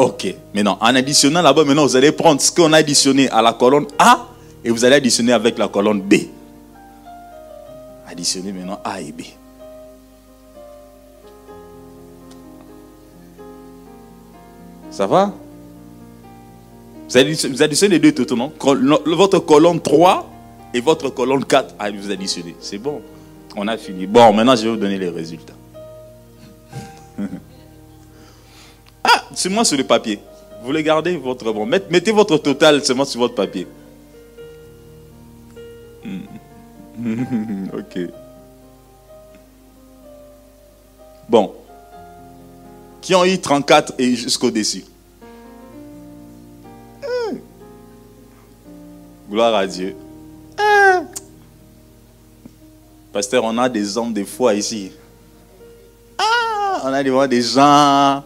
Ok. Maintenant, en additionnant là-bas, maintenant, vous allez prendre ce qu'on a additionné à la colonne A et vous allez additionner avec la colonne B. Additionnez maintenant A et B. Ça va? Vous additionnez les deux totalement. Votre colonne 3 et votre colonne 4, ah, vous additionnez. C'est bon. On a fini. Bon, maintenant, je vais vous donner les résultats. Ah, c'est moi sur le papier. Vous les gardez votre bon. Mettez votre total seulement sur votre papier. ok. Bon. Qui ont eu 34 et jusqu'au-dessus hmm. Gloire à Dieu. Hmm. Pasteur, on a des hommes de foi ici. Ah, on a des gens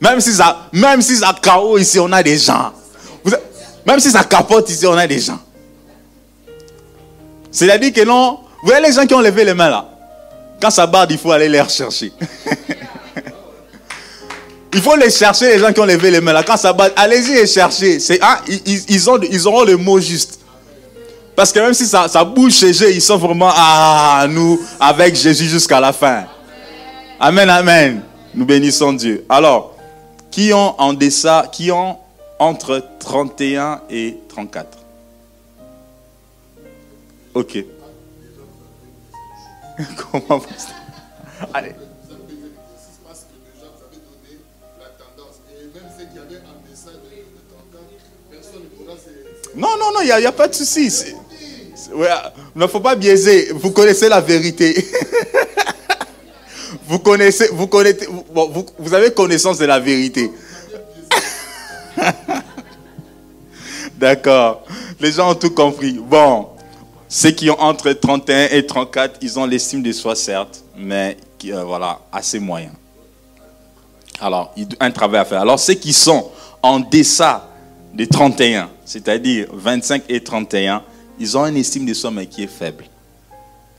même si ça, même si chaos ici, on a des gens. Même si ça capote ici, on a des gens. C'est-à-dire que non, vous voyez les gens qui ont levé les mains là? Quand ça barde, il faut aller les rechercher. il faut les chercher, les gens qui ont levé les mains là. Quand ça barde, allez-y les chercher. C'est, ah, ils, ont, ils auront le mot juste. Parce que même si ça, bouge chez eux, ils sont vraiment à ah, nous avec Jésus jusqu'à la fin. Amen, amen. Nous bénissons Dieu. Alors, qui ont en dessin, qui ont entre 31 et 34 Ok. Comment vous... Allez. Non, non, non, il n'y a, a, pas de souci. Il ne faut pas biaiser. Vous connaissez la vérité. Vous connaissez, vous connaissez, vous, avez connaissance de la vérité. D'accord. Les gens ont tout compris. Bon, ceux qui ont entre 31 et 34, ils ont l'estime de soi, certes, mais euh, voilà, assez moyen. Alors, un travail à faire. Alors, ceux qui sont en deçà de 31, c'est-à-dire 25 et 31, ils ont une estime de soi, mais qui est faible.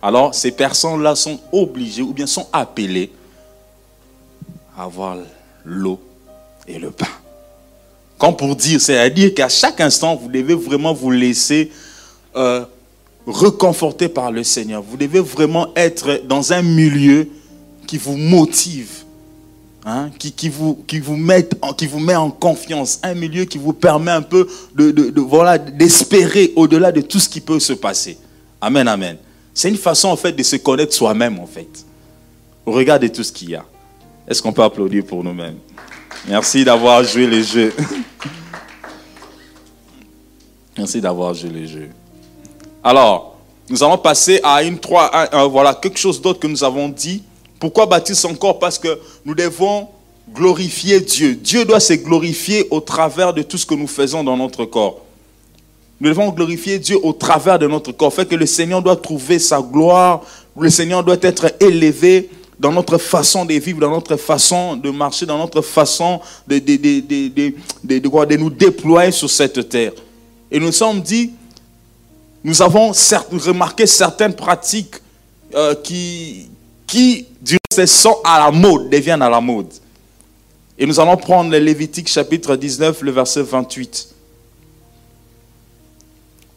Alors, ces personnes-là sont obligées ou bien sont appelées à avoir l'eau et le pain. Comme pour dire, c'est-à-dire qu'à chaque instant, vous devez vraiment vous laisser euh, reconforter par le Seigneur. Vous devez vraiment être dans un milieu qui vous motive, hein, qui, vous, met en confiance, un milieu qui vous permet un peu de, voilà, d'espérer au-delà de tout ce qui peut se passer. Amen, amen. C'est une façon en fait de se connaître soi-même en fait. Regardez tout ce qu'il y a. Est-ce qu'on peut applaudir pour nous-mêmes? Merci d'avoir joué les jeux. Merci d'avoir joué les jeux. Alors, nous allons passer à une trois, voilà quelque chose d'autre que nous avons dit. Pourquoi bâtir son corps Parce que nous devons glorifier Dieu. Dieu doit se glorifier au travers de tout ce que nous faisons dans notre corps. Nous devons glorifier Dieu au travers de notre corps. Fait que le Seigneur doit trouver sa gloire. Le Seigneur doit être élevé dans notre façon de vivre, dans notre façon de marcher, dans notre façon de, nous déployer sur cette terre. Et nous sommes dit, nous avons remarqué certaines pratiques euh, qui, qui, sont à la mode, deviennent à la mode. Et nous allons prendre le Lévitique chapitre 19, le verset 28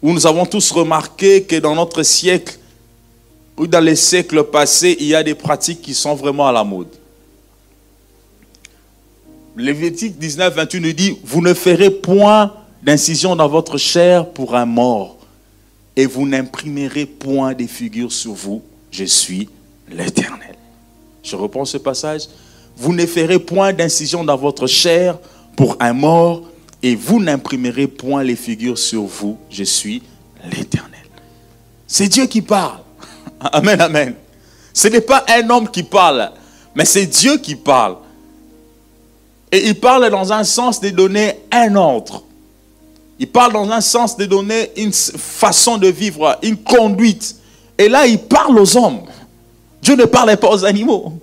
où nous avons tous remarqué que dans notre siècle, ou dans les siècles passés, il y a des pratiques qui sont vraiment à la mode. Lévitique 19, 28 nous dit, vous ne ferez point d'incision dans votre chair pour un mort, et vous n'imprimerez point des figures sur vous, je suis l'Éternel. Je reprends ce passage. Vous ne ferez point d'incision dans votre chair pour un mort, et vous n'imprimerez point les figures sur vous. Je suis l'Éternel. C'est Dieu qui parle. Amen, amen. Ce n'est pas un homme qui parle, mais c'est Dieu qui parle. Et il parle dans un sens de donner un ordre. Il parle dans un sens de donner une façon de vivre, une conduite. Et là, il parle aux hommes. Dieu ne parlait pas aux animaux,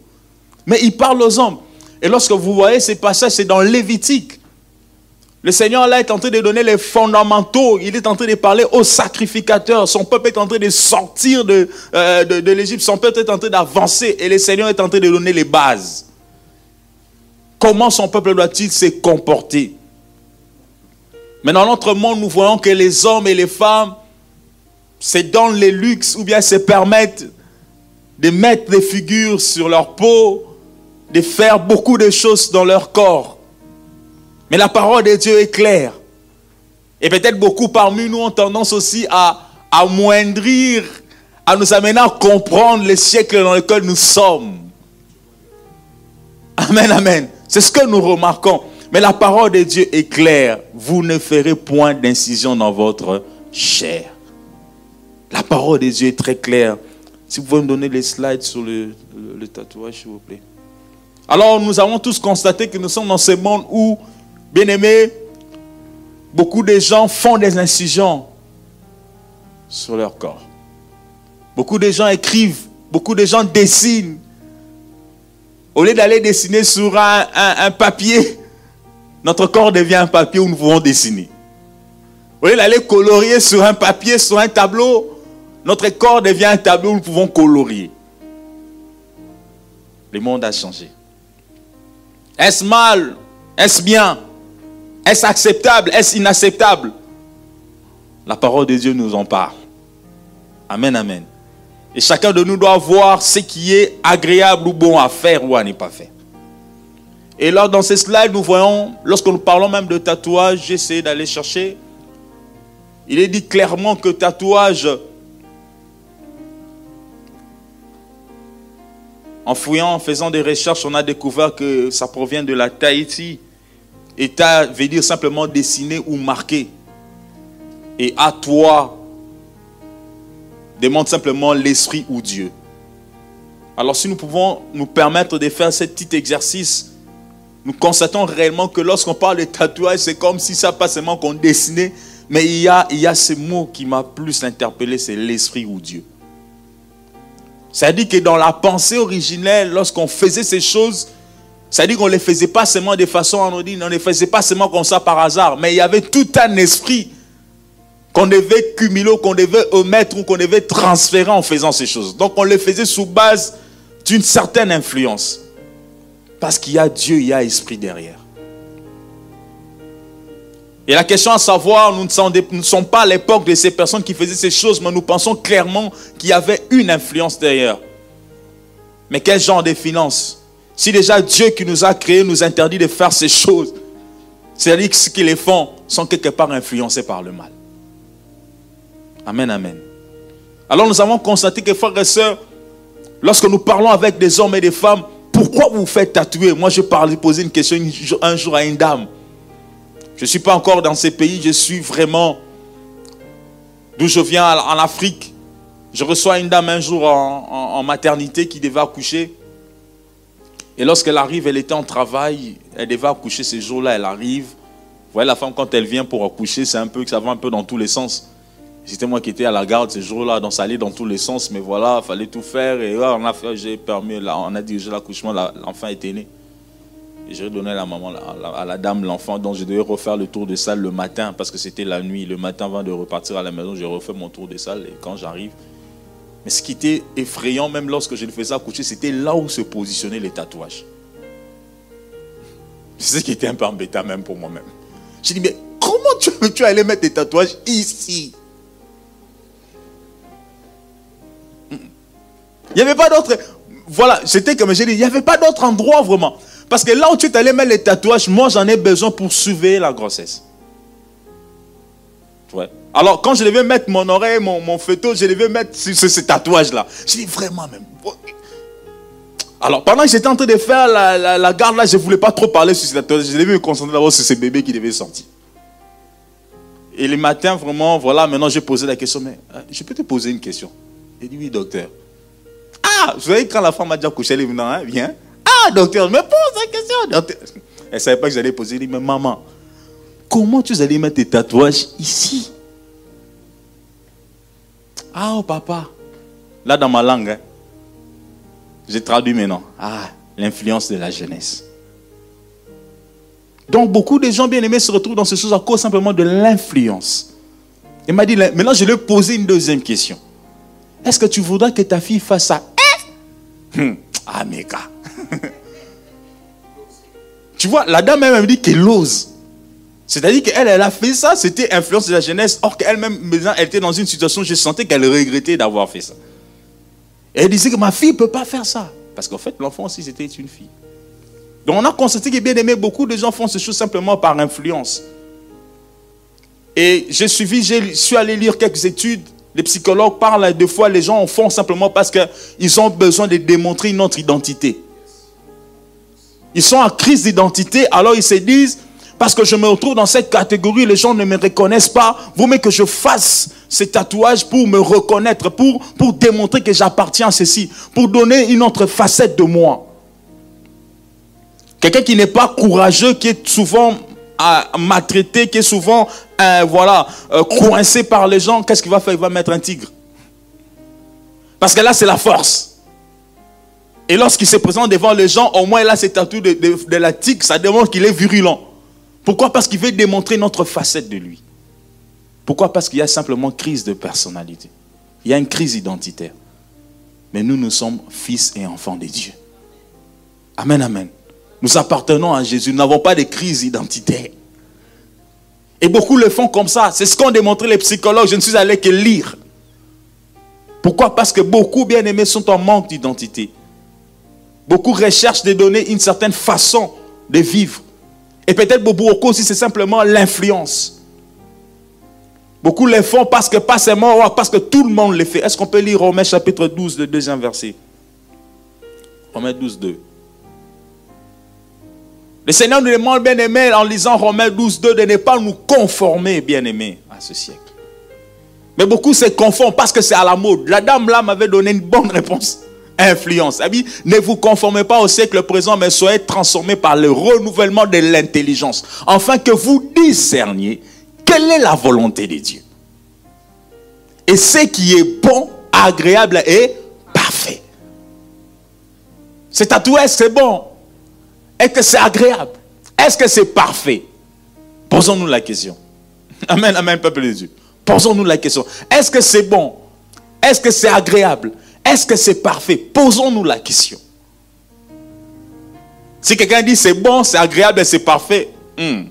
mais il parle aux hommes. Et lorsque vous voyez ces passages, c'est dans Lévitique. Le Seigneur là est en train de donner les fondamentaux. Il est en train de parler aux sacrificateurs. Son peuple est en train de sortir de, euh, de, de l'Égypte. Son peuple est en train d'avancer. Et le Seigneur est en train de donner les bases. Comment son peuple doit-il se comporter? Mais dans notre monde, nous voyons que les hommes et les femmes se donnent les luxes ou bien se permettent de mettre des figures sur leur peau, de faire beaucoup de choses dans leur corps. Mais la parole de Dieu est claire. Et peut-être beaucoup parmi nous ont tendance aussi à amoindrir, à nous amener à comprendre les siècles dans lesquels nous sommes. Amen, amen. C'est ce que nous remarquons. Mais la parole de Dieu est claire. Vous ne ferez point d'incision dans votre chair. La parole de Dieu est très claire. Si vous pouvez me donner les slides sur le, tatouage, s'il vous plaît. Alors, nous avons tous constaté que nous sommes dans ce monde où, bien aimé, beaucoup de gens font des incisions sur leur corps. Beaucoup de gens écrivent, beaucoup de gens dessinent, au lieu d'aller dessiner sur un, papier, notre corps devient un papier où nous pouvons dessiner. Au lieu d'aller colorier sur un papier, sur un tableau, notre corps devient un tableau où nous pouvons colorier. Le monde a changé. Est-ce mal? Est-ce bien? Est-ce acceptable? Est-ce inacceptable? La parole de Dieu nous en parle. Amen, amen. Et chacun de nous doit voir ce qui est agréable ou bon à faire ou à ne pas faire. Et là, dans ces slides, nous voyons, lorsque nous parlons même de tatouage, j'essaie d'aller chercher. Il est dit clairement que tatouage, en fouillant, en faisant des recherches, on a découvert que ça provient de la Tahiti. Et ta veut dire simplement dessiner ou marquer. Et à toi, demande simplement l'Esprit ou Dieu. Alors si nous pouvons nous permettre de faire ce petit exercice, nous constatons réellement que lorsqu'on parle de tatouage, c'est comme si ça pas seulement qu'on dessinait, mais il y a, il y a ce mot qui m'a plus interpellé, c'est l'Esprit ou Dieu. Dit que dans la pensée originelle, lorsqu'on faisait ces choses, dit qu'on ne les faisait pas seulement de façon anodine, on ne les faisait pas seulement comme ça par hasard, mais il y avait tout un esprit qu'on devait cumuler, qu'on devait omettre ou qu'on devait transférer en faisant ces choses. Donc on le faisait sous base d'une certaine influence. Parce qu'il y a Dieu, il y a esprit derrière. Et la question à savoir, nous ne sommes pas à l'époque de ces personnes qui faisaient ces choses, mais nous pensons clairement qu'il y avait une influence derrière. Mais quel genre de finance? Si déjà Dieu qui nous a créés nous interdit de faire ces choses, c'est-à-dire que ceux qui les font sont quelque part influencés par le mal. Amen, amen. Alors nous avons constaté que frères et sœurs, lorsque nous parlons avec des hommes et des femmes, pourquoi vous vous faites tatouer? Moi, je parlais, poser une question un jour à une dame. Je ne suis pas encore dans ces pays, je suis vraiment d'où je viens en Afrique. Je reçois une dame un jour en, maternité qui devait accoucher. Et lorsqu'elle arrive, elle était en travail, elle devait accoucher ce jour-là, elle arrive. Vous voyez, la femme, quand elle vient pour accoucher, c'est un peu ça va un peu dans tous les sens. C'était moi qui étais à la garde ce jour-là, donc ça allait dans tous les sens, mais voilà, il fallait tout faire. Et on a fait, j'ai permis, là, on a dirigé l'accouchement, l'enfant était né. Et j'ai donné à la maman, à la, dame, l'enfant, donc je devais refaire le tour de salle le matin, parce que c'était la nuit. Le matin, avant de repartir à la maison, j'ai refait mon tour de salle, et quand j'arrive, mais ce qui était effrayant, même lorsque je le faisais accoucher, c'était là où se positionnaient les tatouages. C'est ce qui était un peu embêtant même pour moi-même. J'ai dit, mais comment tu, tu allais mettre des tatouages ici? Il n'y avait pas d'autre. Voilà, c'était comme j'ai dit, il n'y avait pas d'autre endroit vraiment. Parce que là où tu allé mettre les tatouages, moi j'en ai besoin pour surveiller la grossesse. Ouais. Alors quand je devais mettre mon oreille, mon, mon photo, je devais mettre ce, ce, tatouage-là. Je dis vraiment même. Alors pendant que j'étais en train de faire la, garde là, je ne voulais pas trop parler sur ce tatouage. Je devais me concentrer d'abord sur ce bébé qui devait sortir. Et le matin, vraiment, voilà, maintenant j'ai posé la question, mais euh, je peux te poser une question? Il dit oui, docteur. Ah, vous voyez, quand la femme a déjà couché, elle est venue, hein, viens. Ah, docteur, me pose la question. Elle ne savait pas que j'allais poser. Elle dit, mais maman, comment tu allais mettre tes tatouages ici? Ah, oh, papa. Là, dans ma langue, hein, j'ai traduit maintenant. Ah, l'influence de la jeunesse. Donc, beaucoup de gens bien aimés se retrouvent dans ces choses à cause simplement de l'influence. Il m'a dit, maintenant, je lui ai une deuxième question. Est-ce que tu voudrais que ta fille fasse ça? Hum, Ah, gars. tu vois, la dame elle me dit qu'elle ose. C'est-à-dire qu'elle, elle a fait ça, c'était influence de la jeunesse. Or qu'elle-même, elle était dans une situation, je sentais qu'elle regrettait d'avoir fait ça. Elle disait que ma fille ne peut pas faire ça. Parce qu'en fait, l'enfant aussi, c'était une fille. Donc on a constaté que bien aimé, beaucoup de gens font ces choses simplement par influence. Et j'ai suivi, je suis allé lire quelques études. Les psychologues parlent des fois, les gens en font simplement parce qu'ils ont besoin de démontrer une autre identité. Ils sont en crise d'identité, alors ils se disent, parce que je me retrouve dans cette catégorie, les gens ne me reconnaissent pas. Vous mais que je fasse ces tatouages pour me reconnaître, pour, pour démontrer que j'appartiens à ceci, pour donner une autre facette de moi. Quelqu'un qui n'est pas courageux, qui est souvent euh, maltraité, qui est souvent euh, voilà, euh, coincé par les gens, qu'est-ce qu'il va faire? Il va mettre un tigre. Parce que là, c'est la force. Et lorsqu'il se présente devant les gens, au moins il a ses tatouages de, de la tigre, ça démontre qu'il est virulent. Pourquoi Parce qu'il veut démontrer notre facette de lui. Pourquoi Parce qu'il y a simplement crise de personnalité. Il y a une crise identitaire. Mais nous, nous sommes fils et enfants de Dieu. Amen, amen. Nous appartenons à Jésus. Nous n'avons pas de crise identitaire. Et beaucoup le font comme ça. C'est ce qu'ont démontré les psychologues. Je ne suis allé que lire. Pourquoi Parce que beaucoup, bien aimés, sont en manque d'identité. Beaucoup recherchent de donner une certaine façon de vivre. Et peut-être beaucoup aussi, c'est simplement l'influence. Beaucoup le font parce que pas seulement, parce que tout le monde le fait. Est-ce qu'on peut lire Romains chapitre 12, le deuxième verset? Romains 12, 2. Le Seigneur nous demande, bien aimé, en lisant Romains 12, 2, de ne pas nous conformer, bien aimé, à ce siècle. Mais beaucoup se conforment parce que c'est à la mode. La dame là m'avait donné une bonne réponse influence. Ne vous conformez pas au siècle présent, mais soyez transformés par le renouvellement de l'intelligence, afin que vous discerniez quelle est la volonté de Dieu. Et ce qui est bon, agréable et parfait. C'est tatoué, c'est bon? Est-ce que c'est agréable? Est-ce que c'est parfait? Posons-nous la question. Amen, amen, peuple de Dieu. Posons-nous la question. Est-ce que c'est bon? Est-ce que c'est agréable? Est-ce que c'est parfait? Posons-nous la question. Si quelqu'un dit c'est bon, c'est agréable et c'est parfait, hmm.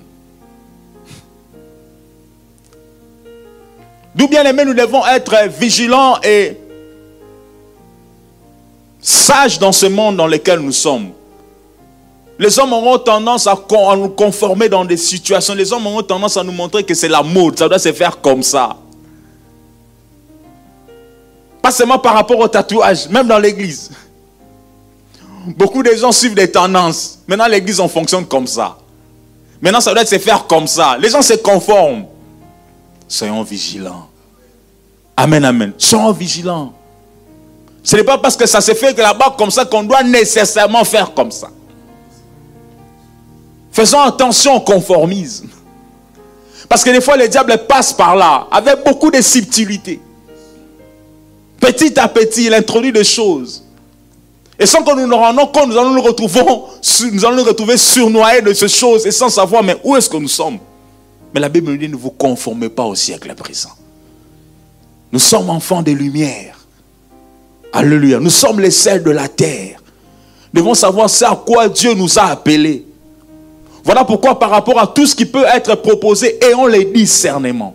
d'où bien aimé, nous devons être vigilants et sages dans ce monde dans lequel nous sommes. Les hommes auront tendance à, nous conformer dans des situations. Les hommes auront tendance à nous montrer que c'est la mode, ça doit se faire comme ça. Pas seulement par rapport au tatouage, même dans l'église. Beaucoup de gens suivent des tendances. Maintenant, l'église, on fonctionne comme ça. Maintenant, ça doit se faire comme ça. Les gens se conforment. Soyons vigilants. Amen, amen. Soyons vigilants. Ce n'est pas parce que ça se fait là-bas comme ça qu'on doit nécessairement faire comme ça. Faisons attention au conformisme. Parce que des fois, le diable passe par là avec beaucoup de subtilité. Petit à petit, il introduit des choses. Et sans que nous nous rendons compte, nous allons nous, retrouver, surnoyés de ces choses et sans savoir, mais où est-ce que nous sommes Mais la Bible nous dit, ne vous conformez pas au siècle présent. Nous sommes enfants des lumières. Alléluia. Nous sommes les sels de la terre. Nous devons savoir c'est à quoi Dieu nous a appelés. Voilà pourquoi par rapport à tout ce qui peut être proposé, ayons les discernements.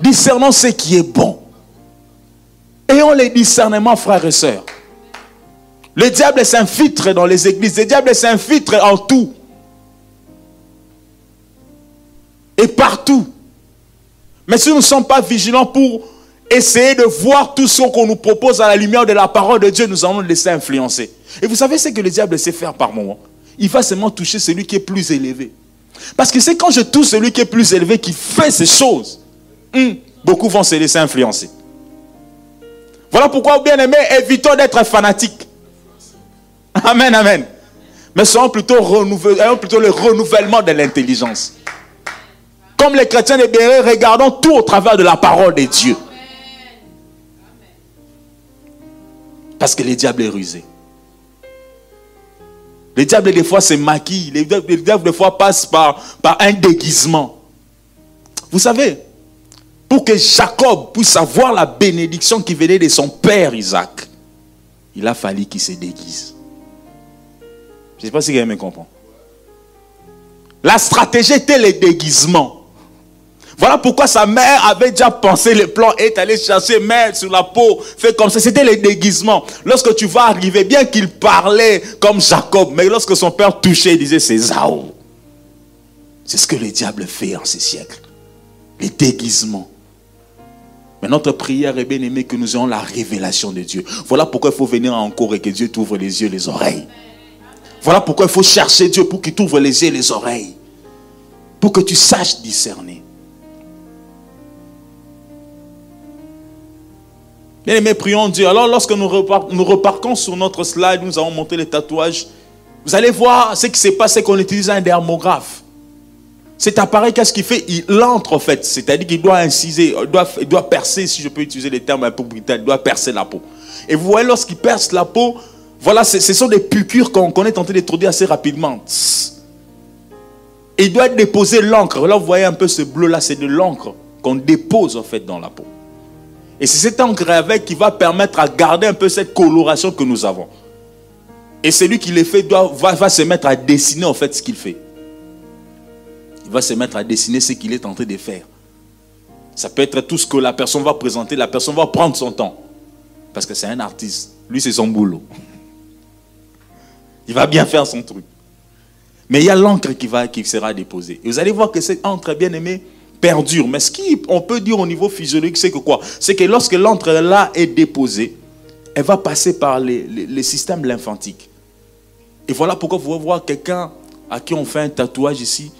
Discernons ce qui est bon. Ayons les discernements, frères et sœurs. Le diable s'infiltre dans les églises. Le diable s'infiltre en tout. Et partout. Mais si nous ne sommes pas vigilants pour essayer de voir tout ce qu'on nous propose à la lumière de la parole de Dieu, nous allons nous laisser influencer. Et vous savez ce que le diable sait faire par moment? Il va seulement toucher celui qui est plus élevé. Parce que c'est quand je touche celui qui est plus élevé qui fait ces choses, hmm, beaucoup vont se laisser influencer. Voilà pourquoi, bien aimé, évitons d'être fanatiques. Amen, amen. Mais soyons plutôt, plutôt le renouvellement de l'intelligence. Comme les chrétiens libérés, regardons tout au travers de la parole de Dieu. Parce que le diable est rusé. Le diable, des fois, se maquille. Le diable, des fois, passe par un déguisement. Vous savez, pour que Jacob puisse avoir la bénédiction qui venait de son père Isaac, il a fallu qu'il se déguise. Je ne sais pas si quelqu'un me comprend. La stratégie était le déguisement. Voilà pourquoi sa mère avait déjà pensé le plan et est allée chercher mère sur la peau, fait comme ça. C'était le déguisement. Lorsque tu vas arriver, bien qu'il parlait comme Jacob, mais lorsque son père touchait, il disait c'est Zao. C'est ce que le diable fait en ces siècles. Les déguisements. Mais notre prière est bien aimée que nous ayons la révélation de Dieu. Voilà pourquoi il faut venir encore et que Dieu t'ouvre les yeux et les oreilles. Voilà pourquoi il faut chercher Dieu pour qu'il t'ouvre les yeux et les oreilles. Pour que tu saches discerner. Bien aimé, prions Dieu. Alors, lorsque nous, repartons sur notre slide, nous avons monté les tatouages. Vous allez voir ce qui s'est passé qu'on utilise un dermographe. Cet appareil, qu'est-ce qu'il fait? Il entre en fait. C'est-à-dire qu'il doit inciser, il doit, il doit, percer, si je peux utiliser les termes un peu brutaux, il doit percer la peau. Et vous voyez, lorsqu'il perce la peau, voilà, ce sont des piqûres qu'on est tenté d'introduire assez rapidement. Il doit déposer l'encre. Là, vous voyez un peu ce bleu-là, c'est de l'encre qu'on dépose en fait dans la peau. Et c'est cet encre avec qui va permettre à garder un peu cette coloration que nous avons. Et celui qui le fait doit, va, se mettre à dessiner en fait ce qu'il fait. Va se mettre à dessiner ce qu'il est en train de faire. Ça peut être tout ce que la personne va présenter. La personne va prendre son temps. Parce que c'est un artiste. Lui, c'est son boulot. Il va bien faire son truc. Mais il y a l'encre qui, qui sera déposée. Et vous allez voir que cette encre, bien aimée, perdure. Mais ce qu'on peut dire au niveau physiologique, c'est que quoi? C'est que lorsque l'entre là est déposée, elle va passer par les, les, systèmes lymphantiques. Et voilà pourquoi vous voyez voir quelqu'un à qui on fait un tatouage ici,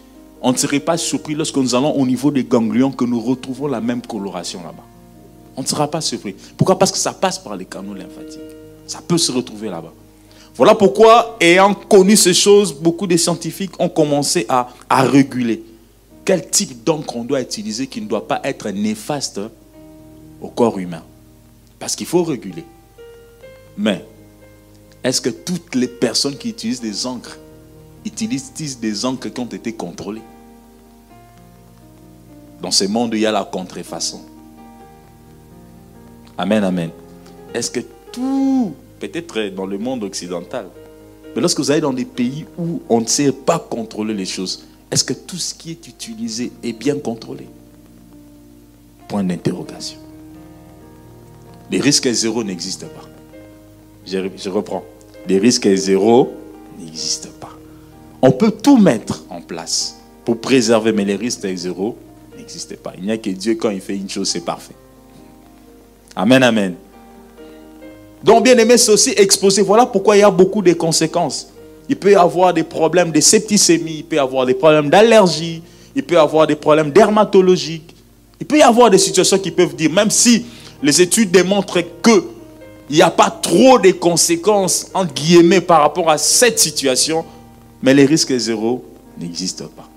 on ne serait pas surpris lorsque nous allons au niveau des ganglions que nous retrouvons la même coloration là-bas. On ne sera pas surpris. Pourquoi? Parce que ça passe par les canaux lymphatiques. Ça peut se retrouver là-bas. Voilà pourquoi, ayant connu ces choses, beaucoup de scientifiques ont commencé à, à réguler quel type d'encre on doit utiliser qui ne doit pas être néfaste au corps humain. Parce qu'il faut réguler. Mais, est-ce que toutes les personnes qui utilisent des encres utilisent des encres qui ont été contrôlées Dans ce monde, il y a la contrefaçon. Amen, amen. Est-ce que tout, peut-être dans le monde occidental, mais lorsque vous allez dans des pays où on ne sait pas contrôler les choses, est-ce que tout ce qui est utilisé est bien contrôlé? Point d'interrogation. Les risques zéro n'existent pas. Je, reprends. Les risques zéro n'existent pas. On peut tout mettre en place pour préserver, mais les risques zéro n'existent pas. Il n'y a que Dieu, quand il fait une chose, c'est parfait. Amen, amen. Donc, bien aimé, c'est aussi exposé. Voilà pourquoi il y a beaucoup de conséquences il peut y avoir des problèmes de septicémie, il peut y avoir des problèmes d'allergie, il peut y avoir des problèmes dermatologiques. Il peut y avoir des situations qui peuvent dire, même si les études démontrent qu'il n'y a pas trop de conséquences, entre guillemets, par rapport à cette situation, mais les risques zéro n'existent pas.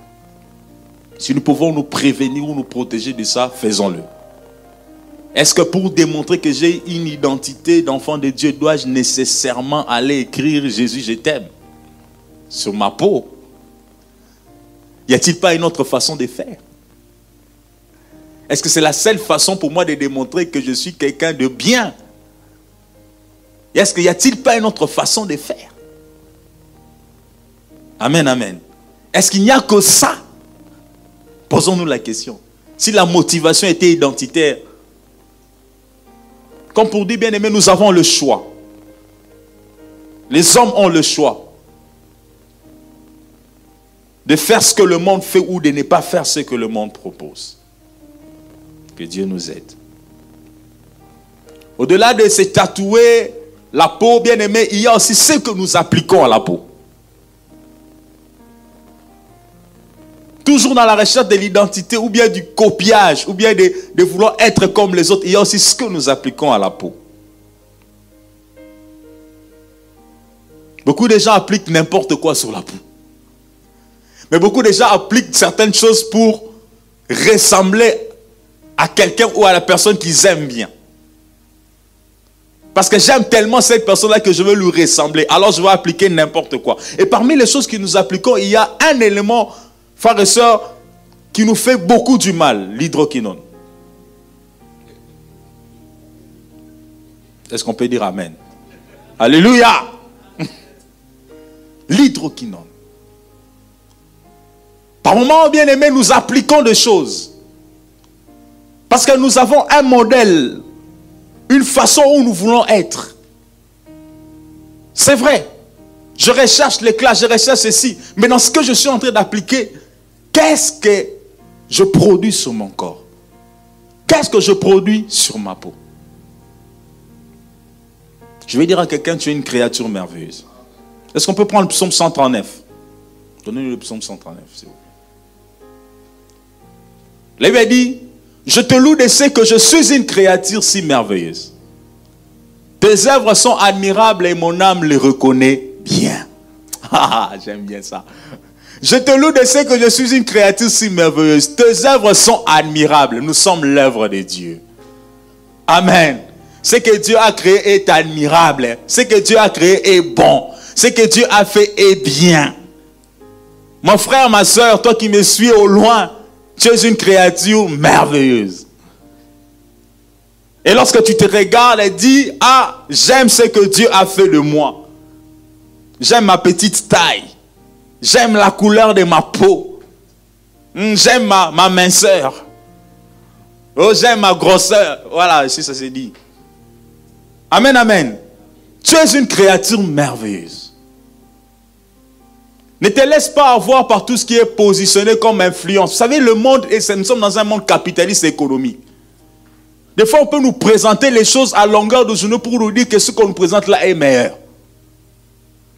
Si nous pouvons nous prévenir ou nous protéger de ça, faisons-le. Est-ce que pour démontrer que j'ai une identité d'enfant de Dieu, dois-je nécessairement aller écrire Jésus, je t'aime sur ma peau? Y a-t-il pas une autre façon de faire? Est-ce que c'est la seule façon pour moi de démontrer que je suis quelqu'un de bien? Est-ce qu'il y a-t-il pas une autre façon de faire? Amen, amen. Est-ce qu'il n'y a que ça? Posons-nous la question. Si la motivation était identitaire, comme pour dire bien aimé, nous avons le choix. Les hommes ont le choix de faire ce que le monde fait ou de ne pas faire ce que le monde propose. Que Dieu nous aide. Au-delà de se tatouer la peau, bien aimé, il y a aussi ce que nous appliquons à la peau. toujours dans la recherche de l'identité ou bien du copiage, ou bien de, vouloir être comme les autres. Il y a aussi ce que nous appliquons à la peau. Beaucoup de gens appliquent n'importe quoi sur la peau. Mais beaucoup de gens appliquent certaines choses pour ressembler à quelqu'un ou à la personne qu'ils aiment bien. Parce que j'aime tellement cette personne-là que je veux lui ressembler. Alors je vais appliquer n'importe quoi. Et parmi les choses que nous appliquons, il y a un élément frères et sœurs, qui nous fait beaucoup du mal, l'hydroquinone. Est-ce qu'on peut dire Amen? Alléluia L'hydroquinone. Par moments, bien aimé, nous appliquons des choses. Parce que nous avons un modèle, une façon où nous voulons être. C'est vrai. Je recherche l'éclat, je recherche ceci. Mais dans ce que je suis en train d'appliquer, qu'est-ce que je produis sur mon corps? Qu'est-ce que je produis sur ma peau? Je vais dire à quelqu'un, tu es une créature merveilleuse. Est-ce qu'on peut prendre le psaume 139 Donnez-nous le psaume 139, s'il vous plaît. Lévi dit, je te loue de ce que je suis une créature si merveilleuse. Tes œuvres sont admirables et mon âme les reconnaît bien. Ah, j'aime bien ça. Je te loue de ce que je suis une créature si merveilleuse. Tes œuvres sont admirables. Nous sommes l'œuvre de Dieu. Amen. Ce que Dieu a créé est admirable. Ce que Dieu a créé est bon. Ce que Dieu a fait est bien. Mon frère, ma soeur, toi qui me suis au loin, tu es une créature merveilleuse. Et lorsque tu te regardes et dis, ah, j'aime ce que Dieu a fait de moi. J'aime ma petite taille. J'aime la couleur de ma peau. Hmm, j'aime ma, minceur. Oh, j'aime ma grosseur. Voilà, si ça s'est dit. Amen, amen. Tu es une créature merveilleuse. Ne te laisse pas avoir par tout ce qui est positionné comme influence. Vous savez, le monde, et nous sommes dans un monde capitaliste économique. Des fois, on peut nous présenter les choses à longueur de journée pour nous dire que ce qu'on nous présente là est meilleur.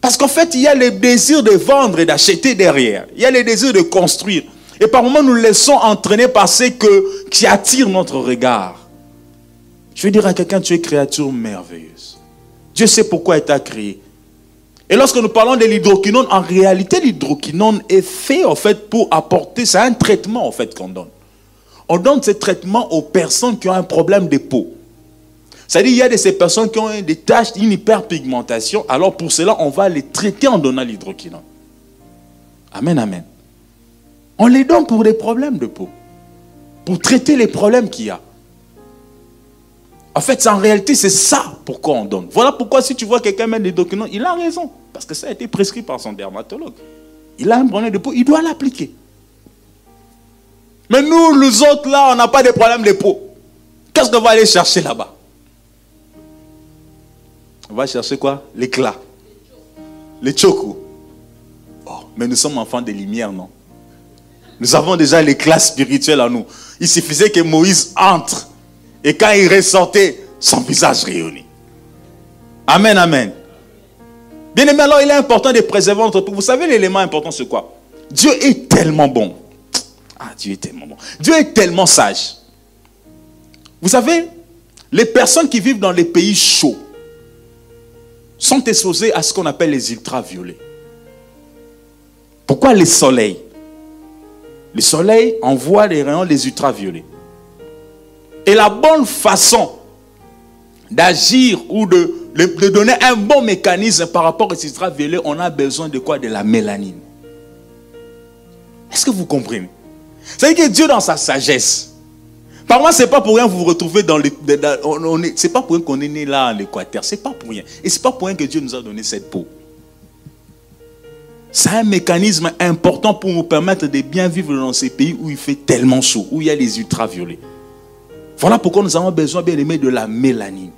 Parce qu'en fait, il y a le désir de vendre et d'acheter derrière. Il y a le désir de construire. Et par moments, nous laissons entraîner par ce que, qui attire notre regard. Je veux dire à quelqu'un, tu es créature merveilleuse. Dieu sait pourquoi il t'a créé. Et lorsque nous parlons de l'hydroquinone, en réalité, l'hydroquinone est fait en fait pour apporter, c'est un traitement en fait qu'on donne. On donne ce traitement aux personnes qui ont un problème de peau. C'est-à-dire, il y a de ces personnes qui ont des taches, une hyperpigmentation. Alors pour cela, on va les traiter en donnant l'hydroquinone. Amen, amen. On les donne pour des problèmes de peau. Pour traiter les problèmes qu'il y a. En fait, en réalité, c'est ça pourquoi on donne. Voilà pourquoi si tu vois quelqu'un mettre des documents, il a raison. Parce que ça a été prescrit par son dermatologue. Il a un problème de peau, il doit l'appliquer. Mais nous, nous autres, là, on n'a pas de problème de peau. Qu'est-ce qu'on va aller chercher là-bas? On va chercher quoi? L'éclat. Les chocos. Oh, mais nous sommes enfants des lumières, non? Nous avons déjà l'éclat spirituel en nous. Il suffisait que Moïse entre et quand il ressortait, son visage rayonnait. Amen, amen. Bien aimé, alors il est important de préserver notre. Vous savez, l'élément important, c'est quoi? Dieu est tellement bon. Ah, Dieu est tellement bon. Dieu est tellement sage. Vous savez, les personnes qui vivent dans les pays chauds sont exposées à ce qu'on appelle les ultraviolets. Pourquoi les soleils? Le soleil envoie les rayons des ultraviolets. Et la bonne façon d'agir ou de, donner un bon mécanisme par rapport ces ultraviolets, on a besoin de quoi? De la mélanine. Est-ce que vous comprenez? C'est-à-dire que Dieu, dans sa sagesse, par moi, c'est pas pour rien que vous vous retrouvez dans les. C'est pas pour rien qu'on est né là en Équateur. C'est pas pour rien. Et c'est pas pour rien que Dieu nous a donné cette peau. C'est un mécanisme important pour nous permettre de bien vivre dans ces pays où il fait tellement chaud, où il y a les ultraviolets. Voilà pourquoi nous avons besoin, bien aimé, de la mélanine.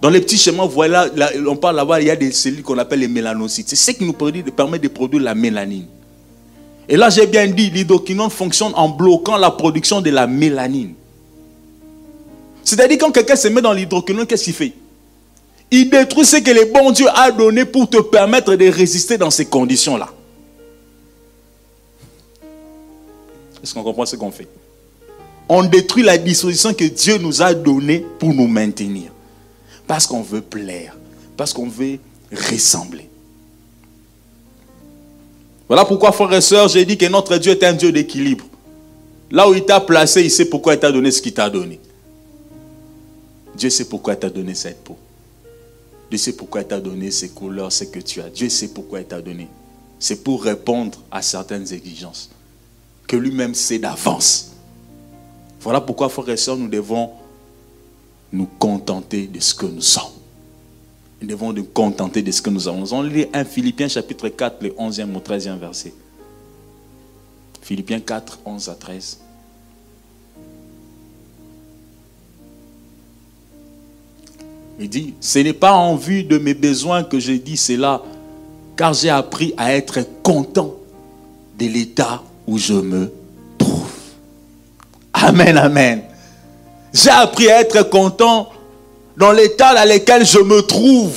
Dans les petits schémas, voilà, on parle là-bas, il y a des cellules qu'on appelle les mélanocytes. C'est ce qui nous permet de produire la mélanine. Et là, j'ai bien dit, l'hydroquinone fonctionne en bloquant la production de la mélanine. C'est-à-dire, quand quelqu'un se met dans l'hydroquinone, qu'est-ce qu'il fait? Il détruit ce que le bon Dieu a donné pour te permettre de résister dans ces conditions-là. Est-ce qu'on comprend ce qu'on fait? On détruit la disposition que Dieu nous a donnée pour nous maintenir. Parce qu'on veut plaire. Parce qu'on veut ressembler. Voilà pourquoi, frères et sœurs, j'ai dit que notre Dieu est un Dieu d'équilibre. Là où il t'a placé, il sait pourquoi il t'a donné ce qu'il t'a donné. Dieu sait pourquoi il t'a donné cette peau. Dieu sait pourquoi il t'a donné ces couleurs, ce que tu as. Dieu sait pourquoi il t'a donné. C'est pour répondre à certaines exigences que lui-même sait d'avance. Voilà pourquoi, frères et sœurs, nous devons nous contenter de ce que nous sommes. Nous devons nous contenter de ce que nous avons. Nous allons lire 1 Philippiens chapitre 4, le 11e au 13e verset. Philippiens 4, 11 à 13. Il dit, ce n'est pas en vue de mes besoins que je dis cela, car j'ai appris à être content de l'état où je me trouve. Amen, amen. J'ai appris à être content dans l'état dans lequel je me trouve.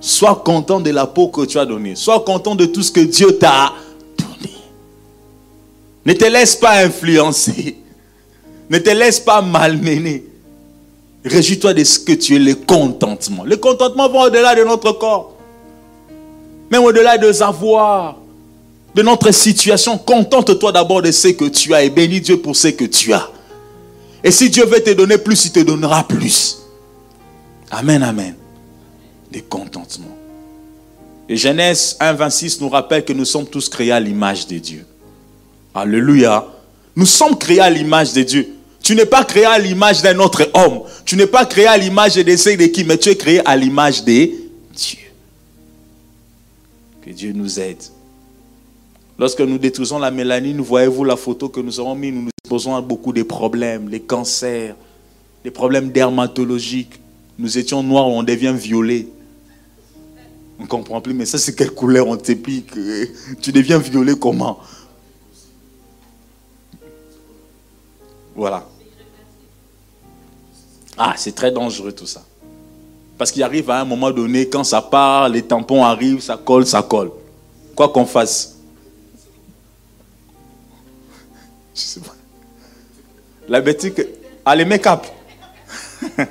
Sois content de la peau que tu as donnée. Sois content de tout ce que Dieu t'a donné. Ne te laisse pas influencer. Ne te laisse pas malmener. Réjouis-toi de ce que tu es, le contentement. Le contentement va au-delà de notre corps. Même au-delà de savoir, de notre situation. Contente-toi d'abord de ce que tu as et bénis Dieu pour ce que tu as. Et si Dieu veut te donner plus, il te donnera plus. Amen, amen. Des contentements. Et Genèse 1, 26 nous rappelle que nous sommes tous créés à l'image de Dieu. Alléluia. Nous sommes créés à l'image de Dieu. Tu n'es pas créé à l'image d'un autre homme. Tu n'es pas créé à l'image de de qui, mais tu es créé à l'image de Dieu. Que Dieu nous aide. Lorsque nous détruisons la mélanine, voyez-vous la photo que nous avons mis, nous nous exposons à beaucoup de problèmes, les cancers, les problèmes dermatologiques. Nous étions noirs, on devient violet. On ne comprend plus, mais ça c'est quelle couleur on t'épique Tu deviens violet comment? Voilà. Ah, c'est très dangereux tout ça. Parce qu'il arrive à un moment donné, quand ça part, les tampons arrivent, ça colle, ça colle. Quoi qu'on fasse. Je sais pas. La bêtise, allez, make-up.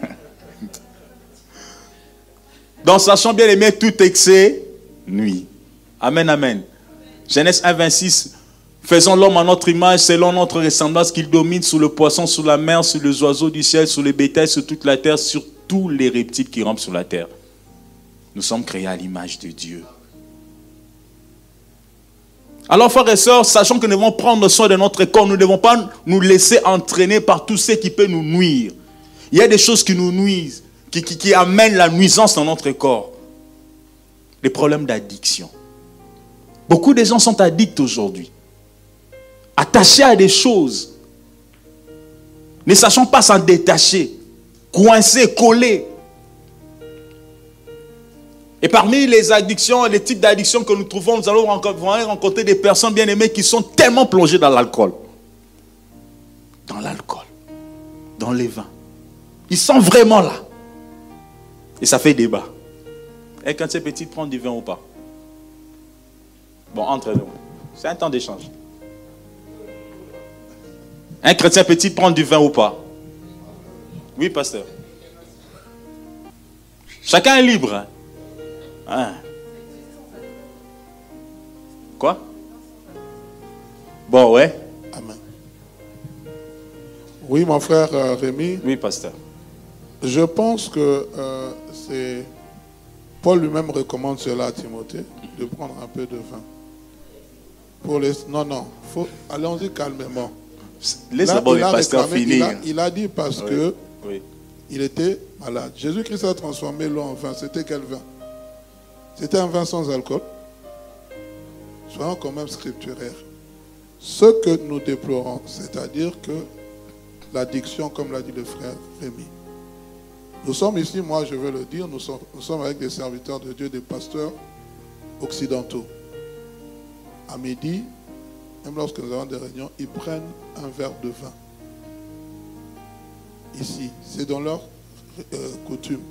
Dans sa chambre bien aimé, tout excès, nuit. Amen, amen. Genèse 1, 26. Faisons l'homme à notre image, selon notre ressemblance, qu'il domine sous le poisson, sous la mer, sur les oiseaux du ciel, sur les bétails, sur toute la terre, sur tous les reptiles qui rampent sur la terre. Nous sommes créés à l'image de Dieu. Alors, frères et sœurs, sachant que nous devons prendre soin de notre corps, nous ne devons pas nous laisser entraîner par tout ce qui peut nous nuire. Il y a des choses qui nous nuisent, qui, qui amènent la nuisance dans notre corps. Les problèmes d'addiction. Beaucoup de gens sont addicts aujourd'hui attachés à des choses, ne sachant pas s'en détacher, coincés, collés. Et parmi les addictions, les types d'addictions que nous trouvons, nous allons rencontrer des personnes bien aimées qui sont tellement plongées dans l'alcool. Dans l'alcool, dans les vins. Ils sont vraiment là. Et ça fait débat. Et quand c'est petit, prendre du vin ou pas? Bon, entre nous. C'est un temps d'échange. Un chrétien peut-il prendre du vin ou pas? Oui, pasteur. Chacun est libre. Hein? Hein? Quoi? Bon, ouais. Amen. Oui, mon frère euh, Rémi. Oui, pasteur. Je pense que euh, c'est. Paul lui-même recommande cela à Timothée, de prendre un peu de vin. Pour les... Non, non. Faut... Allons-y calmement. Laisse d'abord le pasteur finir. Il a, dit parce que il était malade. Jésus-Christ a transformé l'eau en vin. C'était quel vin? C'était un vin sans alcool. Soyons quand même scripturaires. Ce que nous déplorons, c'est-à-dire que l'addiction, comme l'a dit le frère Rémi. Nous sommes ici, moi je veux le dire, nous sommes, avec des serviteurs de Dieu, des pasteurs occidentaux. À midi, même lorsque nous avons des réunions, ils prennent un verre de vin. Ici, c'est dans leur euh, coutume.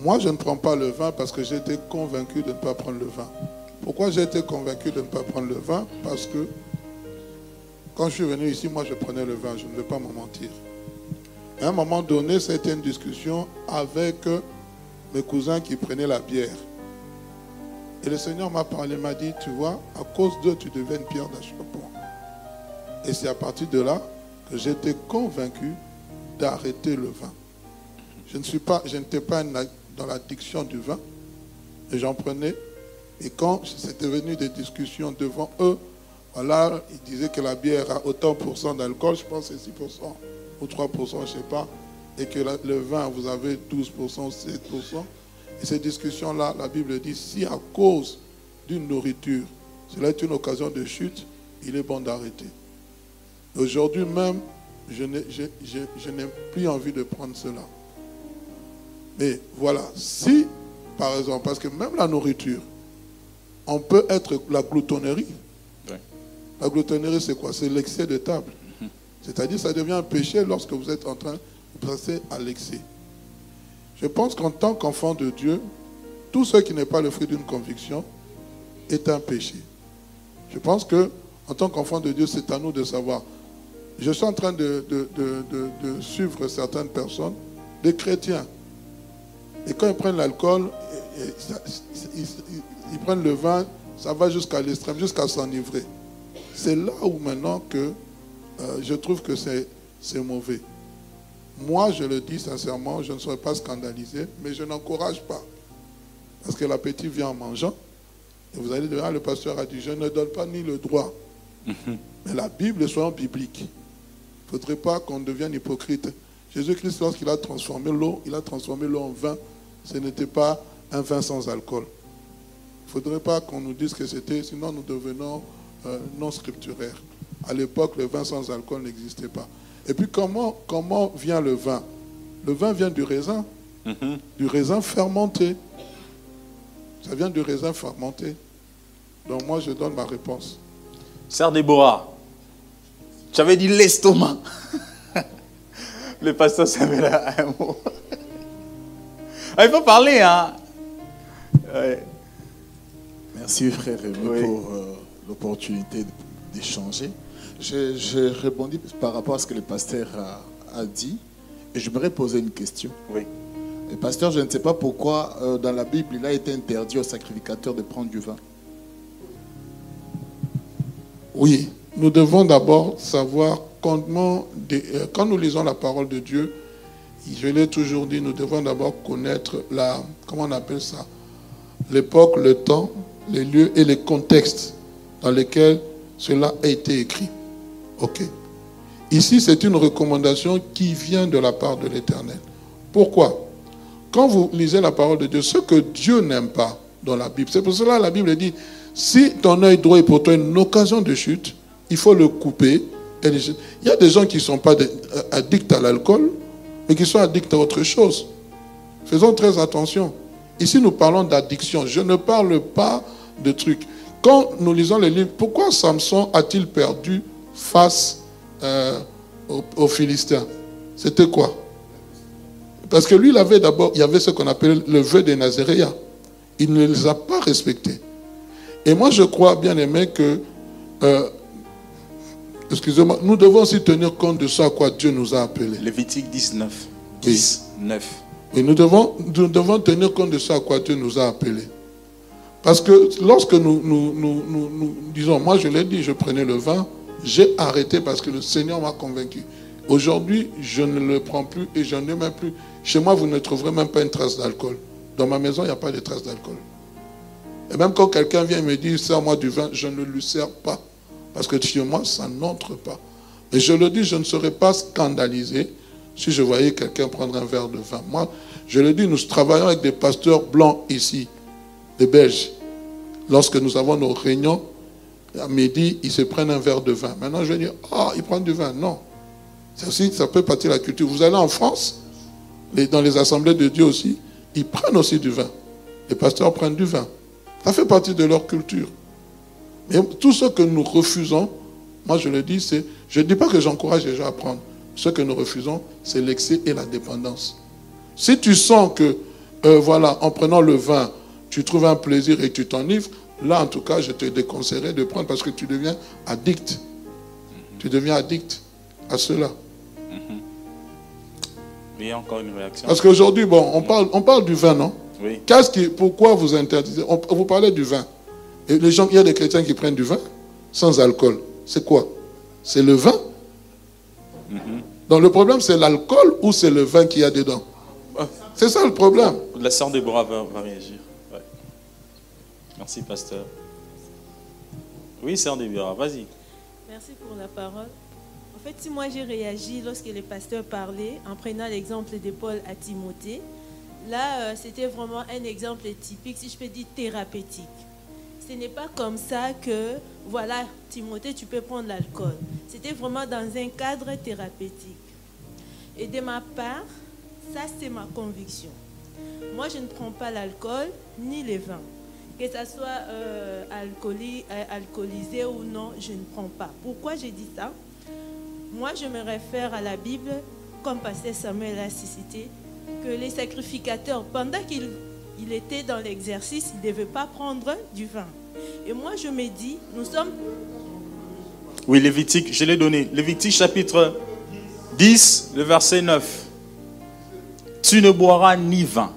Moi, je ne prends pas le vin parce que j'ai été convaincu de ne pas prendre le vin. Pourquoi j'ai été convaincu de ne pas prendre le vin? Parce que quand je suis venu ici, moi, je prenais le vin. Je ne vais pas m'en mentir. À un moment donné, c'était une discussion avec mes cousins qui prenaient la bière. Et le Seigneur m'a parlé, m'a dit, tu vois, à cause d'eux, tu deviens une pierre d'achoppement. Et c'est à partir de là que j'étais convaincu d'arrêter le vin. Je ne suis pas, je n'étais pas dans l'addiction du vin. Et j'en prenais. Et quand c'était venu des discussions devant eux, voilà, ils disaient que la bière a autant pour cent d'alcool, je pense que c'est 6% ou 3%, je ne sais pas. Et que le vin, vous avez 12% ou 7%. Et ces discussions-là, la Bible dit, si à cause d'une nourriture, cela est une occasion de chute, il est bon d'arrêter. Aujourd'hui même, je n'ai plus envie de prendre cela. Mais voilà, si, par exemple, parce que même la nourriture, on peut être la gloutonnerie. La gloutonnerie, c'est quoi? C'est l'excès de table. Mhm. C'est-à-dire, ça devient un péché lorsque vous êtes en train de passer à l'excès. Je pense qu'en tant qu'enfant de Dieu, tout ce qui n'est pas le fruit d'une conviction est un péché. Je pense que, en tant qu'enfant de Dieu, c'est à nous de savoir. Je suis en train de, de, suivre certaines personnes, des chrétiens. Et quand ils prennent l'alcool, ils, prennent le vin, ça va jusqu'à l'extrême, jusqu'à s'enivrer. C'est là où maintenant que euh, je trouve que c'est mauvais. Moi, je le dis sincèrement, je ne serais pas scandalisé, mais je n'encourage pas. Parce que l'appétit vient en mangeant. Et vous allez dire, ah, le pasteur a dit, je ne donne pas ni le droit. Mhm. Mais la Bible, soit biblique. Il ne faudrait pas qu'on devienne hypocrite. Jésus-Christ, lorsqu'il a transformé l'eau, il a transformé l'eau en vin. Ce n'était pas un vin sans alcool. Il ne faudrait pas qu'on nous dise que c'était, sinon nous devenons euh, non scripturaires. À l'époque, le vin sans alcool n'existait pas. Et puis comment, comment vient le vin? Le vin vient du raisin, mhm. du raisin fermenté. Ça vient du raisin fermenté. Donc moi, je donne ma réponse. Sœur Déborah, tu avais dit l'estomac. le pasteur savait là un mot. Ah, il faut parler, hein Merci frère pour euh, l'opportunité d'échanger. Je, répondis par rapport à ce que le pasteur a, dit et je voudrais poser une question. Oui. Le pasteur, je ne sais pas pourquoi euh, dans la Bible, il a été interdit aux sacrificateurs de prendre du vin. Oui, nous devons d'abord savoir comment, euh, quand nous lisons la parole de Dieu, je l'ai toujours dit, nous devons d'abord connaître la, comment on appelle ça, l'époque, le temps, les lieux et les contextes dans lesquels cela a été écrit. Ok. Ici, c'est une recommandation qui vient de la part de l'Éternel. Pourquoi? Quand vous lisez la parole de Dieu, ce que Dieu n'aime pas dans la Bible, c'est pour cela que la Bible dit, si ton œil droit est pour toi une occasion de chute, il faut le couper. Il y a des gens qui ne sont pas addicts à l'alcool, mais qui sont addicts à autre chose. Faisons très attention. Ici, nous parlons d'addiction. Je ne parle pas de trucs. Quand nous lisons les livres, pourquoi Samson a-t-il perdu face euh, aux, Philistins? C'était quoi? Parce que lui, il avait d'abord, il y avait ce qu'on appelle le vœu des Nazaréens. Il ne les a pas respectés. Et moi, je crois, bien aimé, que, euh, excusez-moi, nous devons aussi tenir compte de ce à quoi Dieu nous a appelés. Lévitique 19. 19. Et nous devons, nous devons tenir compte de ce à quoi Dieu nous a appelés. Parce que lorsque nous, nous, nous, nous disons, moi je l'ai dit, je prenais le vin, j'ai arrêté parce que le Seigneur m'a convaincu. Aujourd'hui, je ne le prends plus et je n'ai même plus. Chez moi, vous ne trouverez même pas une trace d'alcool. Dans ma maison, il n'y a pas de trace d'alcool. Et même quand quelqu'un vient me dire, sers-moi du vin, je ne lui sers pas. Parce que chez moi, ça n'entre pas. Et je le dis, je ne serais pas scandalisé si je voyais quelqu'un prendre un verre de vin. Moi, je le dis, nous travaillons avec des pasteurs blancs ici, des Belges. Lorsque nous avons nos réunions, à midi, ils se prennent un verre de vin. Maintenant, je vais dire, ah, ils prennent du vin. Non. Aussi, ça peut partir de la culture. Vous allez en France, dans les assemblées de Dieu aussi, ils prennent aussi du vin. Les pasteurs prennent du vin. Ça fait partie de leur culture. Mais tout ce que nous refusons, moi je le dis, c'est, je ne dis pas que j'encourage les gens à prendre. Ce que nous refusons, c'est l'excès et la dépendance. Si tu sens que, euh, voilà, en prenant le vin, tu trouves un plaisir et tu t'enivres, Là, en tout cas, je te déconseillerais de prendre parce que tu deviens addict. Tu deviens addict à cela. Il y a encore une réaction. Parce qu'aujourd'hui, bon, on parle, on parle du vin, non? Qu'est-ce qui, pourquoi vous interdisez? Vous parlez du vin. Et les gens, il y a des chrétiens qui prennent du vin sans alcool. C'est quoi? C'est le vin? Mm-hmm. Donc le problème, c'est l'alcool ou c'est le vin qu'il y a dedans? C'est ça le problème. La sœur de va, va réagir. Merci, pasteur. Oui, sœur Déborah, vas-y. Merci pour la parole. En fait, si moi j'ai réagi lorsque les pasteurs parlaient en prenant l'exemple de Paul à Timothée, là, euh, c'était vraiment un exemple typique, si je peux dire thérapeutique. Ce n'est pas comme ça que, voilà, Timothée, tu peux prendre l'alcool. C'était vraiment dans un cadre thérapeutique. Et de ma part, ça c'est ma conviction. Moi, je ne prends pas l'alcool ni les vins. Que ça soit euh, euh, alcoolisé ou non, je ne prends pas. Pourquoi j'ai dit ça? Moi, je me réfère à la Bible, comme Pasteur Samuel a cité, que les sacrificateurs, pendant qu'ils il était dans l'exercice, il ne devait pas prendre du vin. Et moi, je me dis, nous sommes... Oui, Lévitique, je l'ai donné. Lévitique chapitre 10, le verset 9. Tu ne boiras ni vin,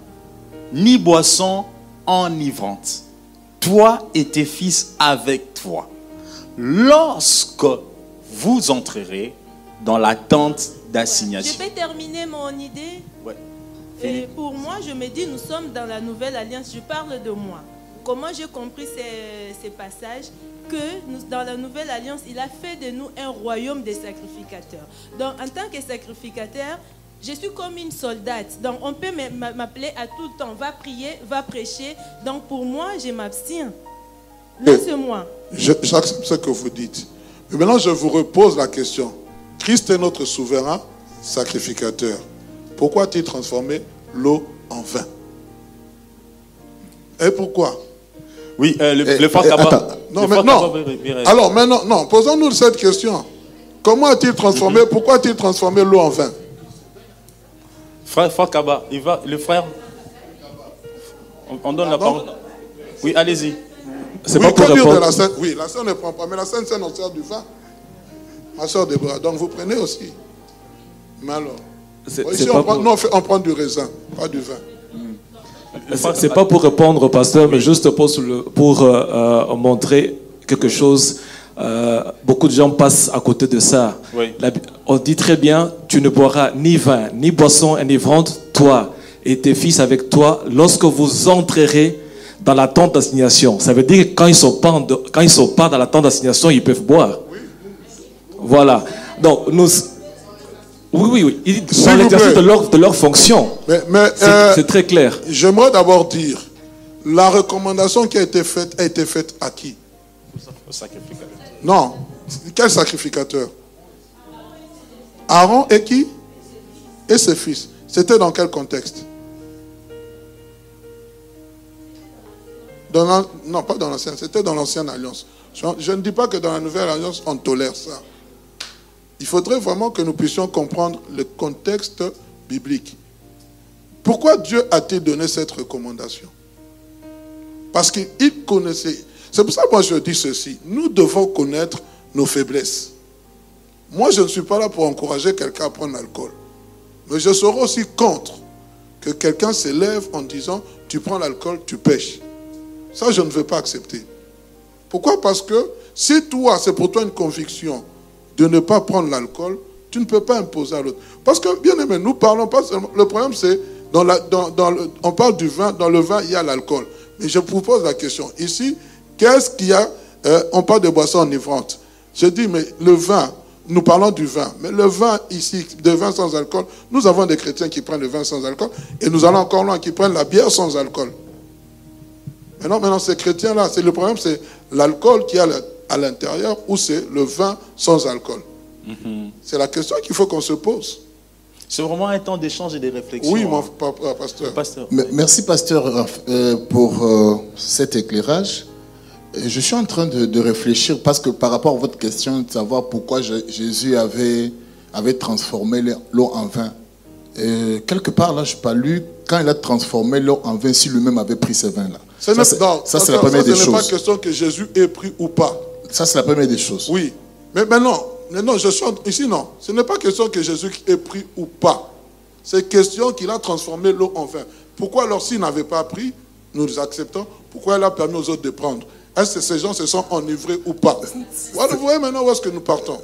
ni boisson enivrante toi et tes fils avec toi, lorsque vous entrerez dans la tente d'assignation. Je vais terminer mon idée. Et pour moi, je me dis, nous sommes dans la nouvelle alliance. Je parle de moi. Comment j'ai compris ces, ces, passages Que nous, dans la nouvelle alliance, il a fait de nous un royaume des sacrificateurs. Donc, en tant que sacrificateur, je suis comme une soldate. Donc, on peut m'appeler à tout le temps. Va prier, va prêcher. Donc, pour moi, je m'abstiens. Laisse-moi. J'accepte ce que vous dites. Mais maintenant, je vous repose la question. Christ est notre souverain sacrificateur. Pourquoi a-t-il transformé l'eau en vin? Et pourquoi? Oui, euh, le, le frère Non, mais non. Alors, maintenant, non, posons-nous cette question. Comment a-t-il transformé, pourquoi a-t-il transformé l'eau en vin? Frère, frère Kaba, il va, le frère. On, donne la parole. Oui, allez-y. C'est pas pour répondre. La scène, oui, la scène ne prend pas, mais la scène, c'est on sert du vin. Ma soeur Déborah, donc vous prenez aussi. Mais alors, ici, on, prend, non, on, prend, du raisin, pas du vin. C'est pas pour répondre, pasteur, mais juste pour, pour euh, euh, montrer quelque chose euh, beaucoup de gens passent à côté de ça. on dit très bien, tu ne boiras ni vin, ni boisson enivrante, toi et tes fils avec toi, lorsque vous entrerez dans la tente d'assignation. Ça veut dire que quand ils ne sont, pas quand ils sont pas dans la tente d'assignation, ils peuvent boire. Voilà. Donc, nous... Oui, oui, oui. Ils, l'exercice de leur, de leur fonction. Mais, euh, c'est très clair. J'aimerais d'abord dire, la recommandation qui a été faite a été faite à qui? Sacrificateur. Non. Quel sacrificateur? Aaron et qui? Et ses fils. C'était dans quel contexte? Dans Non, pas dans l'ancienne, c'était dans l'ancienne alliance. Je ne dis pas que dans la nouvelle alliance, on tolère ça. Il faudrait vraiment que nous puissions comprendre le contexte biblique. Pourquoi Dieu a-t-il donné cette recommandation? Parce qu'il connaissait, c'est pour ça que moi je dis ceci. Nous devons connaître nos faiblesses. Moi, je ne suis pas là pour encourager quelqu'un à prendre l'alcool. Mais je serai aussi contre que quelqu'un s'élève en disant, tu prends l'alcool, tu pêches. Ça, je ne veux pas accepter. Pourquoi? Parce que si toi, c'est pour toi une conviction de ne pas prendre l'alcool, tu ne peux pas imposer à l'autre. Parce que, bien aimé, nous parlons pas seulement. Le problème, c'est, dans la, dans, on parle du vin, dans le vin, il y a l'alcool. Mais je vous pose la question. Ici, Qu'est-ce qu'il y a euh, On parle de boissons enivrantes. Je dis, mais le vin, nous parlons du vin, mais le vin ici, de vin sans alcool, nous avons des chrétiens qui prennent le vin sans alcool, et nous allons encore loin, qui prennent la bière sans alcool. Maintenant, maintenant ces chrétiens-là, c'est le problème, c'est l'alcool qui est à l'intérieur ou c'est le vin sans alcool. Mm-hmm. C'est la question qu'il faut qu'on se pose. C'est vraiment un temps d'échange et de réflexion. Oui, mon pasteur. pasteur. Merci, pasteur, euh, pour euh, cet éclairage. Je suis en train de, réfléchir parce que par rapport à votre question de savoir pourquoi Jésus avait, avait transformé l'eau en vin. quelque part, là, je n'ai pas lu quand il a transformé l'eau en vin, si lui-même avait pris ce vin-là. Ça, c'est la première des choses. Ce n'est pas question que Jésus ait pris ou pas. Ça, c'est la première des choses. Oui. Mais maintenant, non, je suis ici, non. Ce n'est pas question que Jésus ait pris ou pas. C'est question qu'il a transformé l'eau en vin. Pourquoi alors s'il n'avait pas pris, nous acceptons, pourquoi il a permis aux autres de prendre? Est-ce que ces gens se sont enivrés ou pas? Vous voyez maintenant où est-ce que nous partons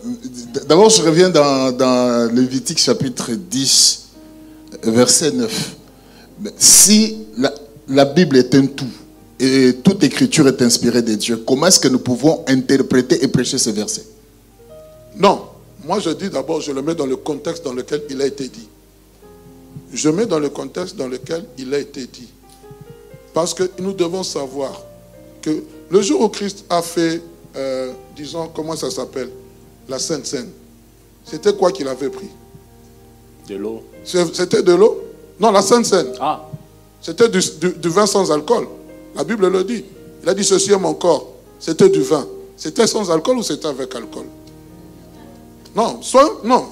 D'abord, je reviens dans, dans Lévitique chapitre 10, verset 9. Si la, la Bible est un tout, et toute écriture est inspirée de Dieu, comment est-ce que nous pouvons interpréter et prêcher ce verset? Non, moi je dis d'abord, je le mets dans le contexte dans lequel il a été dit. Je mets dans le contexte dans lequel il a été dit. Parce que nous devons savoir que le jour où Christ a fait, euh, disons, comment ça s'appelle? La Sainte Seine. C'était quoi qu'il avait pris? De l'eau. C'était de l'eau? Non, la Sainte Seine. Ah. C'était du, vin sans alcool. La Bible le dit. Il a dit ceci est mon corps. C'était du vin. C'était sans alcool ou c'était avec alcool? Non, soit, non,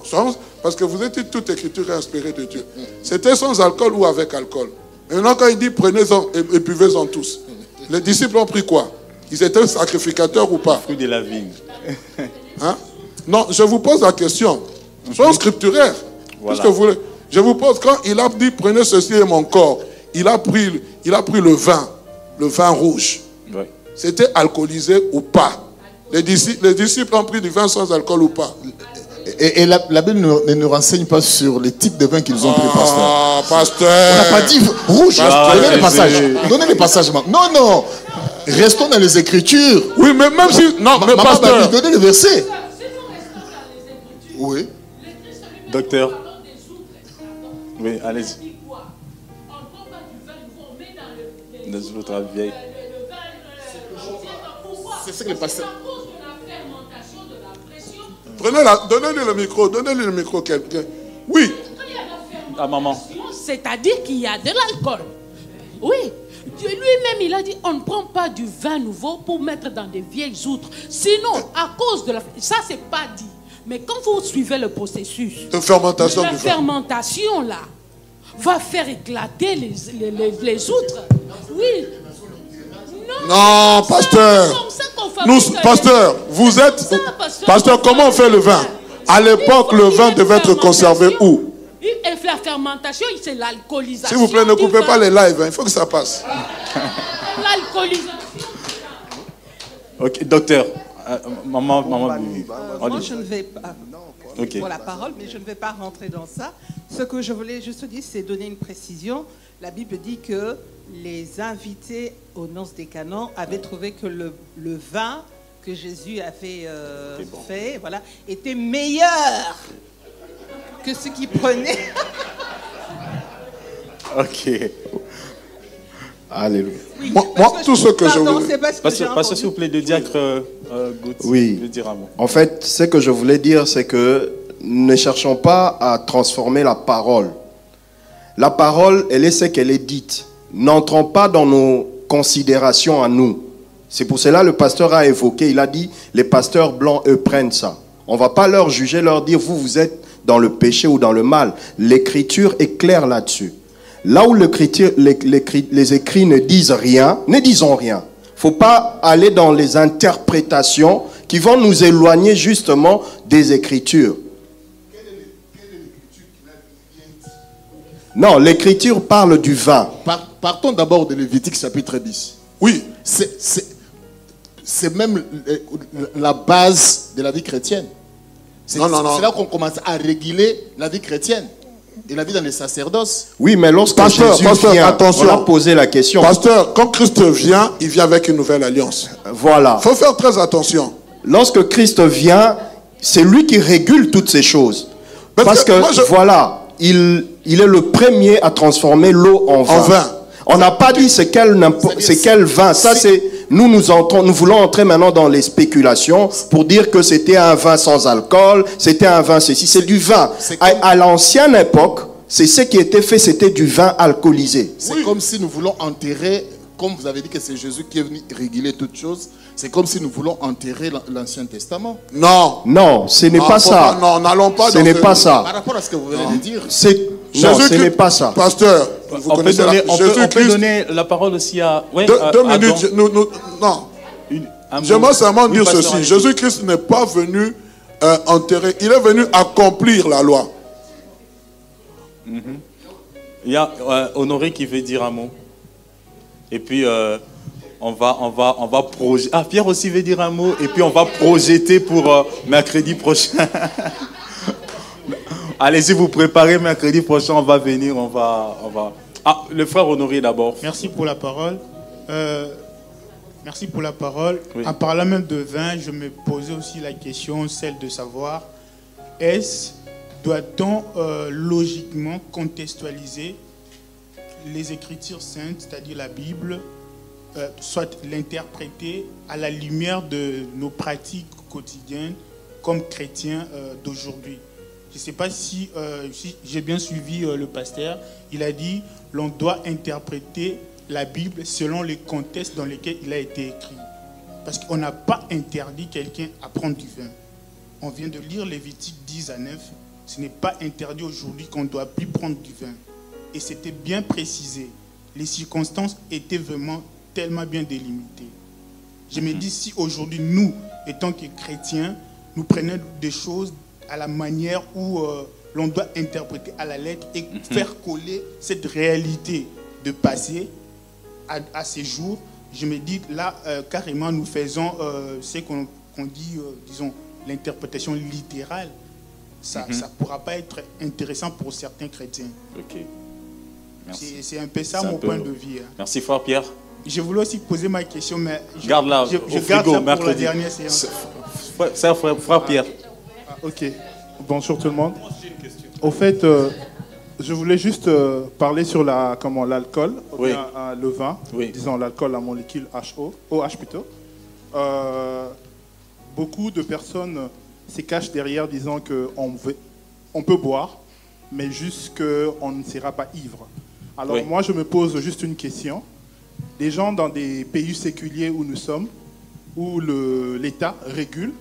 parce que vous êtes toute écriture inspirée de Dieu. C'était sans alcool ou avec alcool. Maintenant, quand il dit prenez-en et, buvez-en tous, les disciples ont pris quoi? Ils étaient sacrificateurs ou pas? Fruit de la vigne. Hein? Non, je vous pose la question. Soyons scripturaires. que vous, je vous pose, quand il a dit prenez ceci et mon corps, il a pris, il a pris le vin, le vin rouge. C'était alcoolisé ou pas? Les disciples, les disciples ont pris du vin sans alcool ou pas? Et, la, Bible ne, nous renseigne pas sur les types de vin qu'ils ont pris, pasteur. Ah, pasteur. On n'a pas dit rouge. donnez les passages. Donnez les passages. Non, non. Restons dans les Écritures. Oui, mais même si. Non, mais pasteur. Donnez le verset. Oui. Docteur. Oui, allez-y. Des autres vieilles. C'est ce que le pasteur. Donnez-lui le micro, donnez-lui le micro quelqu'un. Oui. À maman. C'est-à-dire qu'il y a de l'alcool. Oui. Lui-même, il a dit on ne prend pas du vin nouveau pour mettre dans des vieilles outres. Sinon, à cause de la. Ça, c'est pas dit. Mais quand vous suivez le processus de fermentation, la fermentation là, va faire éclater les, les, les, outres. Oui. Non, pasteur. Nous, pasteur, vous êtes. Pasteur, comment on fait le vin? À l'époque, le vin devait être conservé où? La fermentation, c'est l'alcoolisation. S'il vous plaît, ne coupez pas les lives, hein. il faut que ça passe. L'alcoolisation. Ok, docteur. Euh, maman, maman. moi, je ne vais pas. Pour la parole, mais je ne vais pas rentrer dans ça. Ce que je voulais juste dire, c'est donner une précision. La Bible dit que les invités aux noces des canons avaient trouvé que le, vin que Jésus avait euh, fait voilà, était meilleur que ce qu'ils prenaient. ok. Alléluia. moi, tout ce que je voulais... Parce que, s'il vous plaît, de diacre euh, euh Oui. dire un mot. En fait, ce que je voulais dire, c'est que ne cherchons pas à transformer la parole. La parole, elle est ce qu'elle est dite. N'entrons pas dans nos considérations à nous. C'est pour cela que le pasteur a évoqué, il a dit, les pasteurs blancs, eux, prennent ça. On ne va pas leur juger, leur dire, vous, vous êtes dans le péché ou dans le mal. L'écriture est claire là-dessus. Là où les, les, écrits ne disent rien, ne disons rien. Il ne faut pas aller dans les interprétations qui vont nous éloigner justement des Écritures. Non, l'écriture parle du vin. partons d'abord de Lévitique chapitre 10. Oui. C'est même la base de la vie chrétienne. C'est là qu'on commence à réguler la vie chrétienne. La vie dans les sacerdoces. Oui, mais lorsque pasteur, Jésus vient, attention, on a posé la question. Pasteur, quand Christ vient, il vient avec une nouvelle alliance. Voilà. Il faut faire très attention. Lorsque Christ vient, c'est lui qui régule toutes ces choses. Parce, que, voilà, il, il est le premier à transformer l'eau en vin. On n'a pas dit c'est quel, quel vin. Ça, c'est nous, nous, entrons, nous voulons entrer maintenant dans les spéculations pour dire que c'était un vin sans alcool, c'était un vin ceci, c'est du vin. À, l'ancienne époque, c'est ce qui était fait, c'était du vin alcoolisé. C'est comme si nous voulons enterrer, comme vous avez dit que c'est Jésus qui est venu réguler toutes choses, c'est comme si nous voulons enterrer l'Ancien Testament. Non. Non, ce n'est pas ça. non, n'allons pas Ce n'est pas ça. Par rapport à ce que vous venez de dire. C'est non, ce n'est pas ça. Pasteur, vous on, peut donner, la... on, peut, on peut, donner, la parole aussi à. Ouais, deux, deux minutes. Nous, nous, non. J'aimerais seulement dire ceci. Jésus-Christ n'est pas venu euh, enterrer. Il est venu accomplir la loi. Mm -hmm. Il y a Honoré qui veut dire un mot. Et puis, euh, on va, on va, on va projeter. Ah, Pierre aussi veut dire un mot. Et puis, on va projeter pour euh, mercredi prochain. Allez-y, vous préparez mercredi prochain. On va venir. On va, on va. Ah, le frère Honoré d'abord. Merci pour la parole. Euh, merci pour la parole. En parlant même de vin, je me posais aussi la question, celle de savoir est-ce doit-on logiquement contextualiser les Écritures saintes, c'est-à-dire la Bible, euh, soit l'interpréter à la lumière de nos pratiques quotidiennes comme chrétiens euh, d'aujourd'hui. Je ne sais pas si, euh, si j'ai bien suivi le pasteur. Il a dit l'on doit interpréter la Bible selon les contextes dans lesquels il a été écrit. Parce qu'on n'a pas interdit quelqu'un à prendre du vin. On vient de lire Lévitique 10 à 9. Ce n'est pas interdit aujourd'hui qu'on ne doit plus prendre du vin et c'était bien précisé. Les circonstances étaient vraiment tellement bien délimitées. Je me dis, si aujourd'hui, nous, étant que chrétiens, nous prenons des choses à la manière où euh, l'on doit interpréter à la lettre et mhm. faire coller cette réalité de passé à, ces jours, je me dis, là, euh, carrément, nous faisons euh, ce qu'on dit, disons, l'interprétation littérale. Ça ne mhm. pourra pas être intéressant pour certains chrétiens. Ok. C'est un peu ça mon point de vue. Hein. Merci fort, Pierre. Je voulais aussi poser ma question, mais je, garde là, je, je garde ça pour la dernière séance. Ça, frère, Pierre. Ah, ok. Bonjour tout le monde. Au fait, euh, je voulais juste euh, parler sur la comment l'alcool, oui. Euh, le vin, disons l'alcool à molécule HO, OH plutôt. beaucoup de personnes se cachent derrière disant qu'on on peut boire, mais juste qu'on ne sera pas ivre. Alors moi, je me pose juste une question. Des gens dans des pays séculiers où nous sommes, où l'État régule,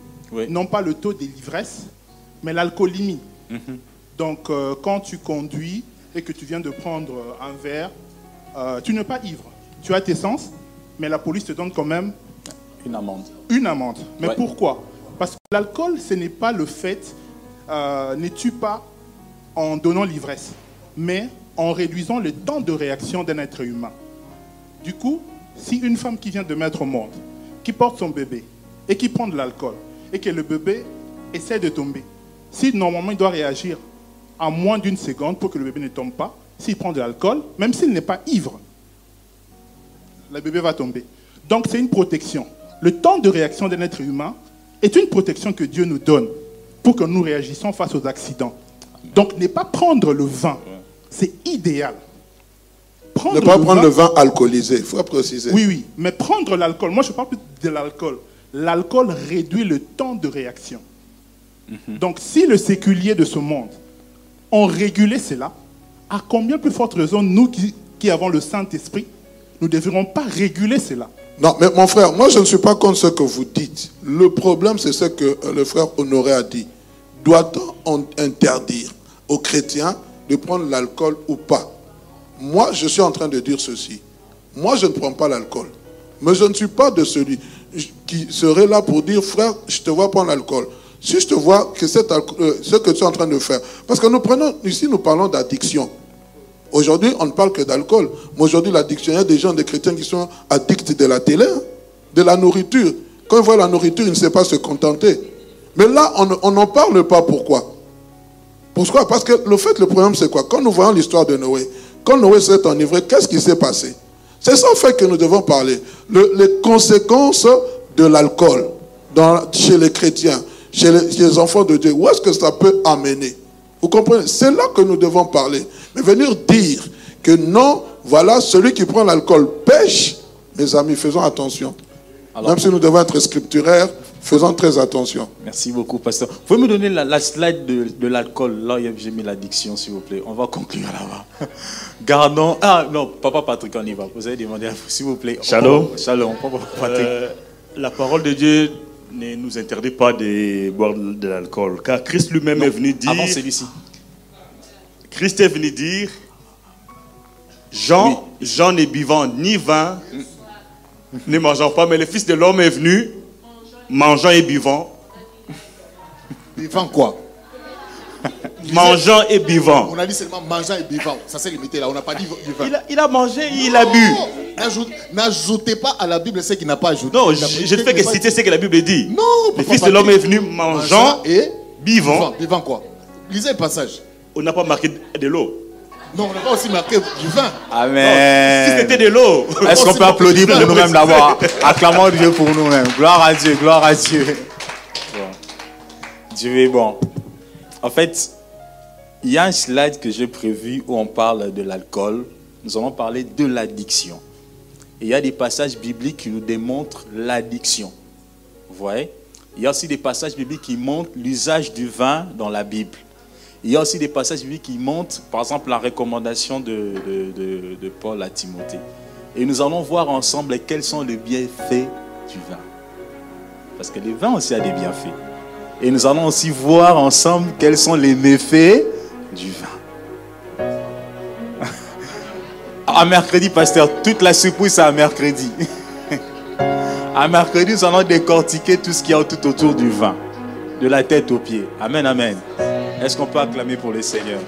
non pas le taux de l'ivresse, mais l'alcoolémie. Mhm. Donc euh, quand tu conduis et que tu viens de prendre un verre, euh, tu n'es pas ivre. Tu as tes sens, mais la police te donne quand même une amende. Une amende. Mais pourquoi? Parce que l'alcool, ce n'est pas le fait, euh, ne tue pas en donnant l'ivresse, mais en réduisant le temps de réaction d'un être humain. Du coup, si une femme qui vient de mettre au monde, qui porte son bébé et qui prend de l'alcool, et que le bébé essaie de tomber, si normalement il doit réagir en moins d'une seconde pour que le bébé ne tombe pas, s'il prend de l'alcool, même s'il n'est pas ivre, le bébé va tomber. Donc c'est une protection. Le temps de réaction d'un être humain est une protection que Dieu nous donne pour que nous réagissions face aux accidents. Donc ne pas prendre le vin c'est idéal. Ne pas prendre le vin alcoolisé, il faut préciser. Oui, oui, mais prendre l'alcool, moi je parle plus de l'alcool. L'alcool réduit le temps de réaction. Mhm. Donc si le séculier de ce monde ont régulé cela, à combien plus forte raison nous qui, qui avons le Saint-Esprit, nous ne devrions pas réguler cela? Non, mais mon frère, moi je ne suis pas contre ce que vous dites. Le problème, c'est ce que le frère Honoré a dit. Doit-on interdire aux chrétiens de prendre l'alcool ou pas? Moi, je suis en train de dire ceci. Moi, je ne prends pas l'alcool. Mais je ne suis pas de celui qui serait là pour dire, frère, je te vois prendre l'alcool. Si je te vois que euh, ce que tu es en train de faire. Parce que nous prenons, ici, nous parlons d'addiction. Aujourd'hui, on ne parle que d'alcool. Mais aujourd'hui, l'addiction, il y a des gens, des chrétiens qui sont addicts de la télé, hein, de la nourriture. Quand ils voient la nourriture, ils ne savent pas se contenter. Mais là, on n'en parle pas. Pourquoi? Pourquoi? Parce que le fait, le problème, c'est quoi? Quand nous voyons l'histoire de Noé, quand Noé s'est enivré, qu'est-ce qui s'est passé? C'est ça, en fait, que nous devons parler. les conséquences de l'alcool chez les chrétiens, chez les, enfants de Dieu, où est-ce que ça peut amener? Vous comprenez? C'est là que nous devons parler. Mais venir dire que non, voilà, celui qui prend l'alcool pêche, mes amis, faisons attention. Même si nous devons être scripturaires, Faisons très attention. Merci beaucoup, pasteur. Vous pouvez me donner la, slide de, l'alcool? Là, j'ai mis l'addiction, s'il vous plaît. On va conclure là-bas. Gardons. Ah, non, papa Patrick, on y va. Vous avez demandé, s'il vous plaît. Shalom. shalom, papa Patrick. Euh, la parole de Dieu ne nous interdit pas de boire de l'alcool. Car Christ lui-même est venu dire. Avant celui-ci. Christ est venu dire Jean, Jean n'est buvant ni vin, ne mangeant pas, mais le Fils de l'homme est venu mangeant et buvant. Buvant quoi? Mangeant et buvant. On a dit seulement mangeant et buvant. Ça s'est limité là. On n'a pas dit vivant. Il a, mangé, il a bu. N'ajoutez pas à la Bible ce qu'il n'a pas ajouté. Non, je, ne fais que citer ce que la Bible dit. Non. Le Fils de l'homme est venu mangeant et buvant. Vivant quoi? Lisez le passage. On n'a pas marqué de l'eau. Non, on n'a pas aussi marqué du vin. Amen. si c'était de l'eau. Est-ce qu'on peut applaudir pour nous-mêmes d'abord Acclamons Dieu pour nous-mêmes? Gloire à Dieu, gloire à Dieu. Dieu est bon. En fait, il y a un slide que j'ai prévu où on parle de l'alcool. Nous allons parler de l'addiction. Et il y a des passages bibliques qui nous démontrent l'addiction. Vous voyez? Il y a aussi des passages bibliques qui montrent l'usage du vin dans la Bible. Il y a aussi des passages qui montrent, par exemple, la recommandation de, de, Paul à Timothée. Et nous allons voir ensemble quels sont les bienfaits du vin. Parce que le vin aussi a des bienfaits. Et nous allons aussi voir ensemble quels sont les méfaits du vin. à mercredi, pasteur, toute la surprise à mercredi. à mercredi, nous allons décortiquer tout ce qu'il y a tout autour du vin, de la tête aux pieds. Amen, amen. Est-ce qu'on peut acclamer pour le Seigneur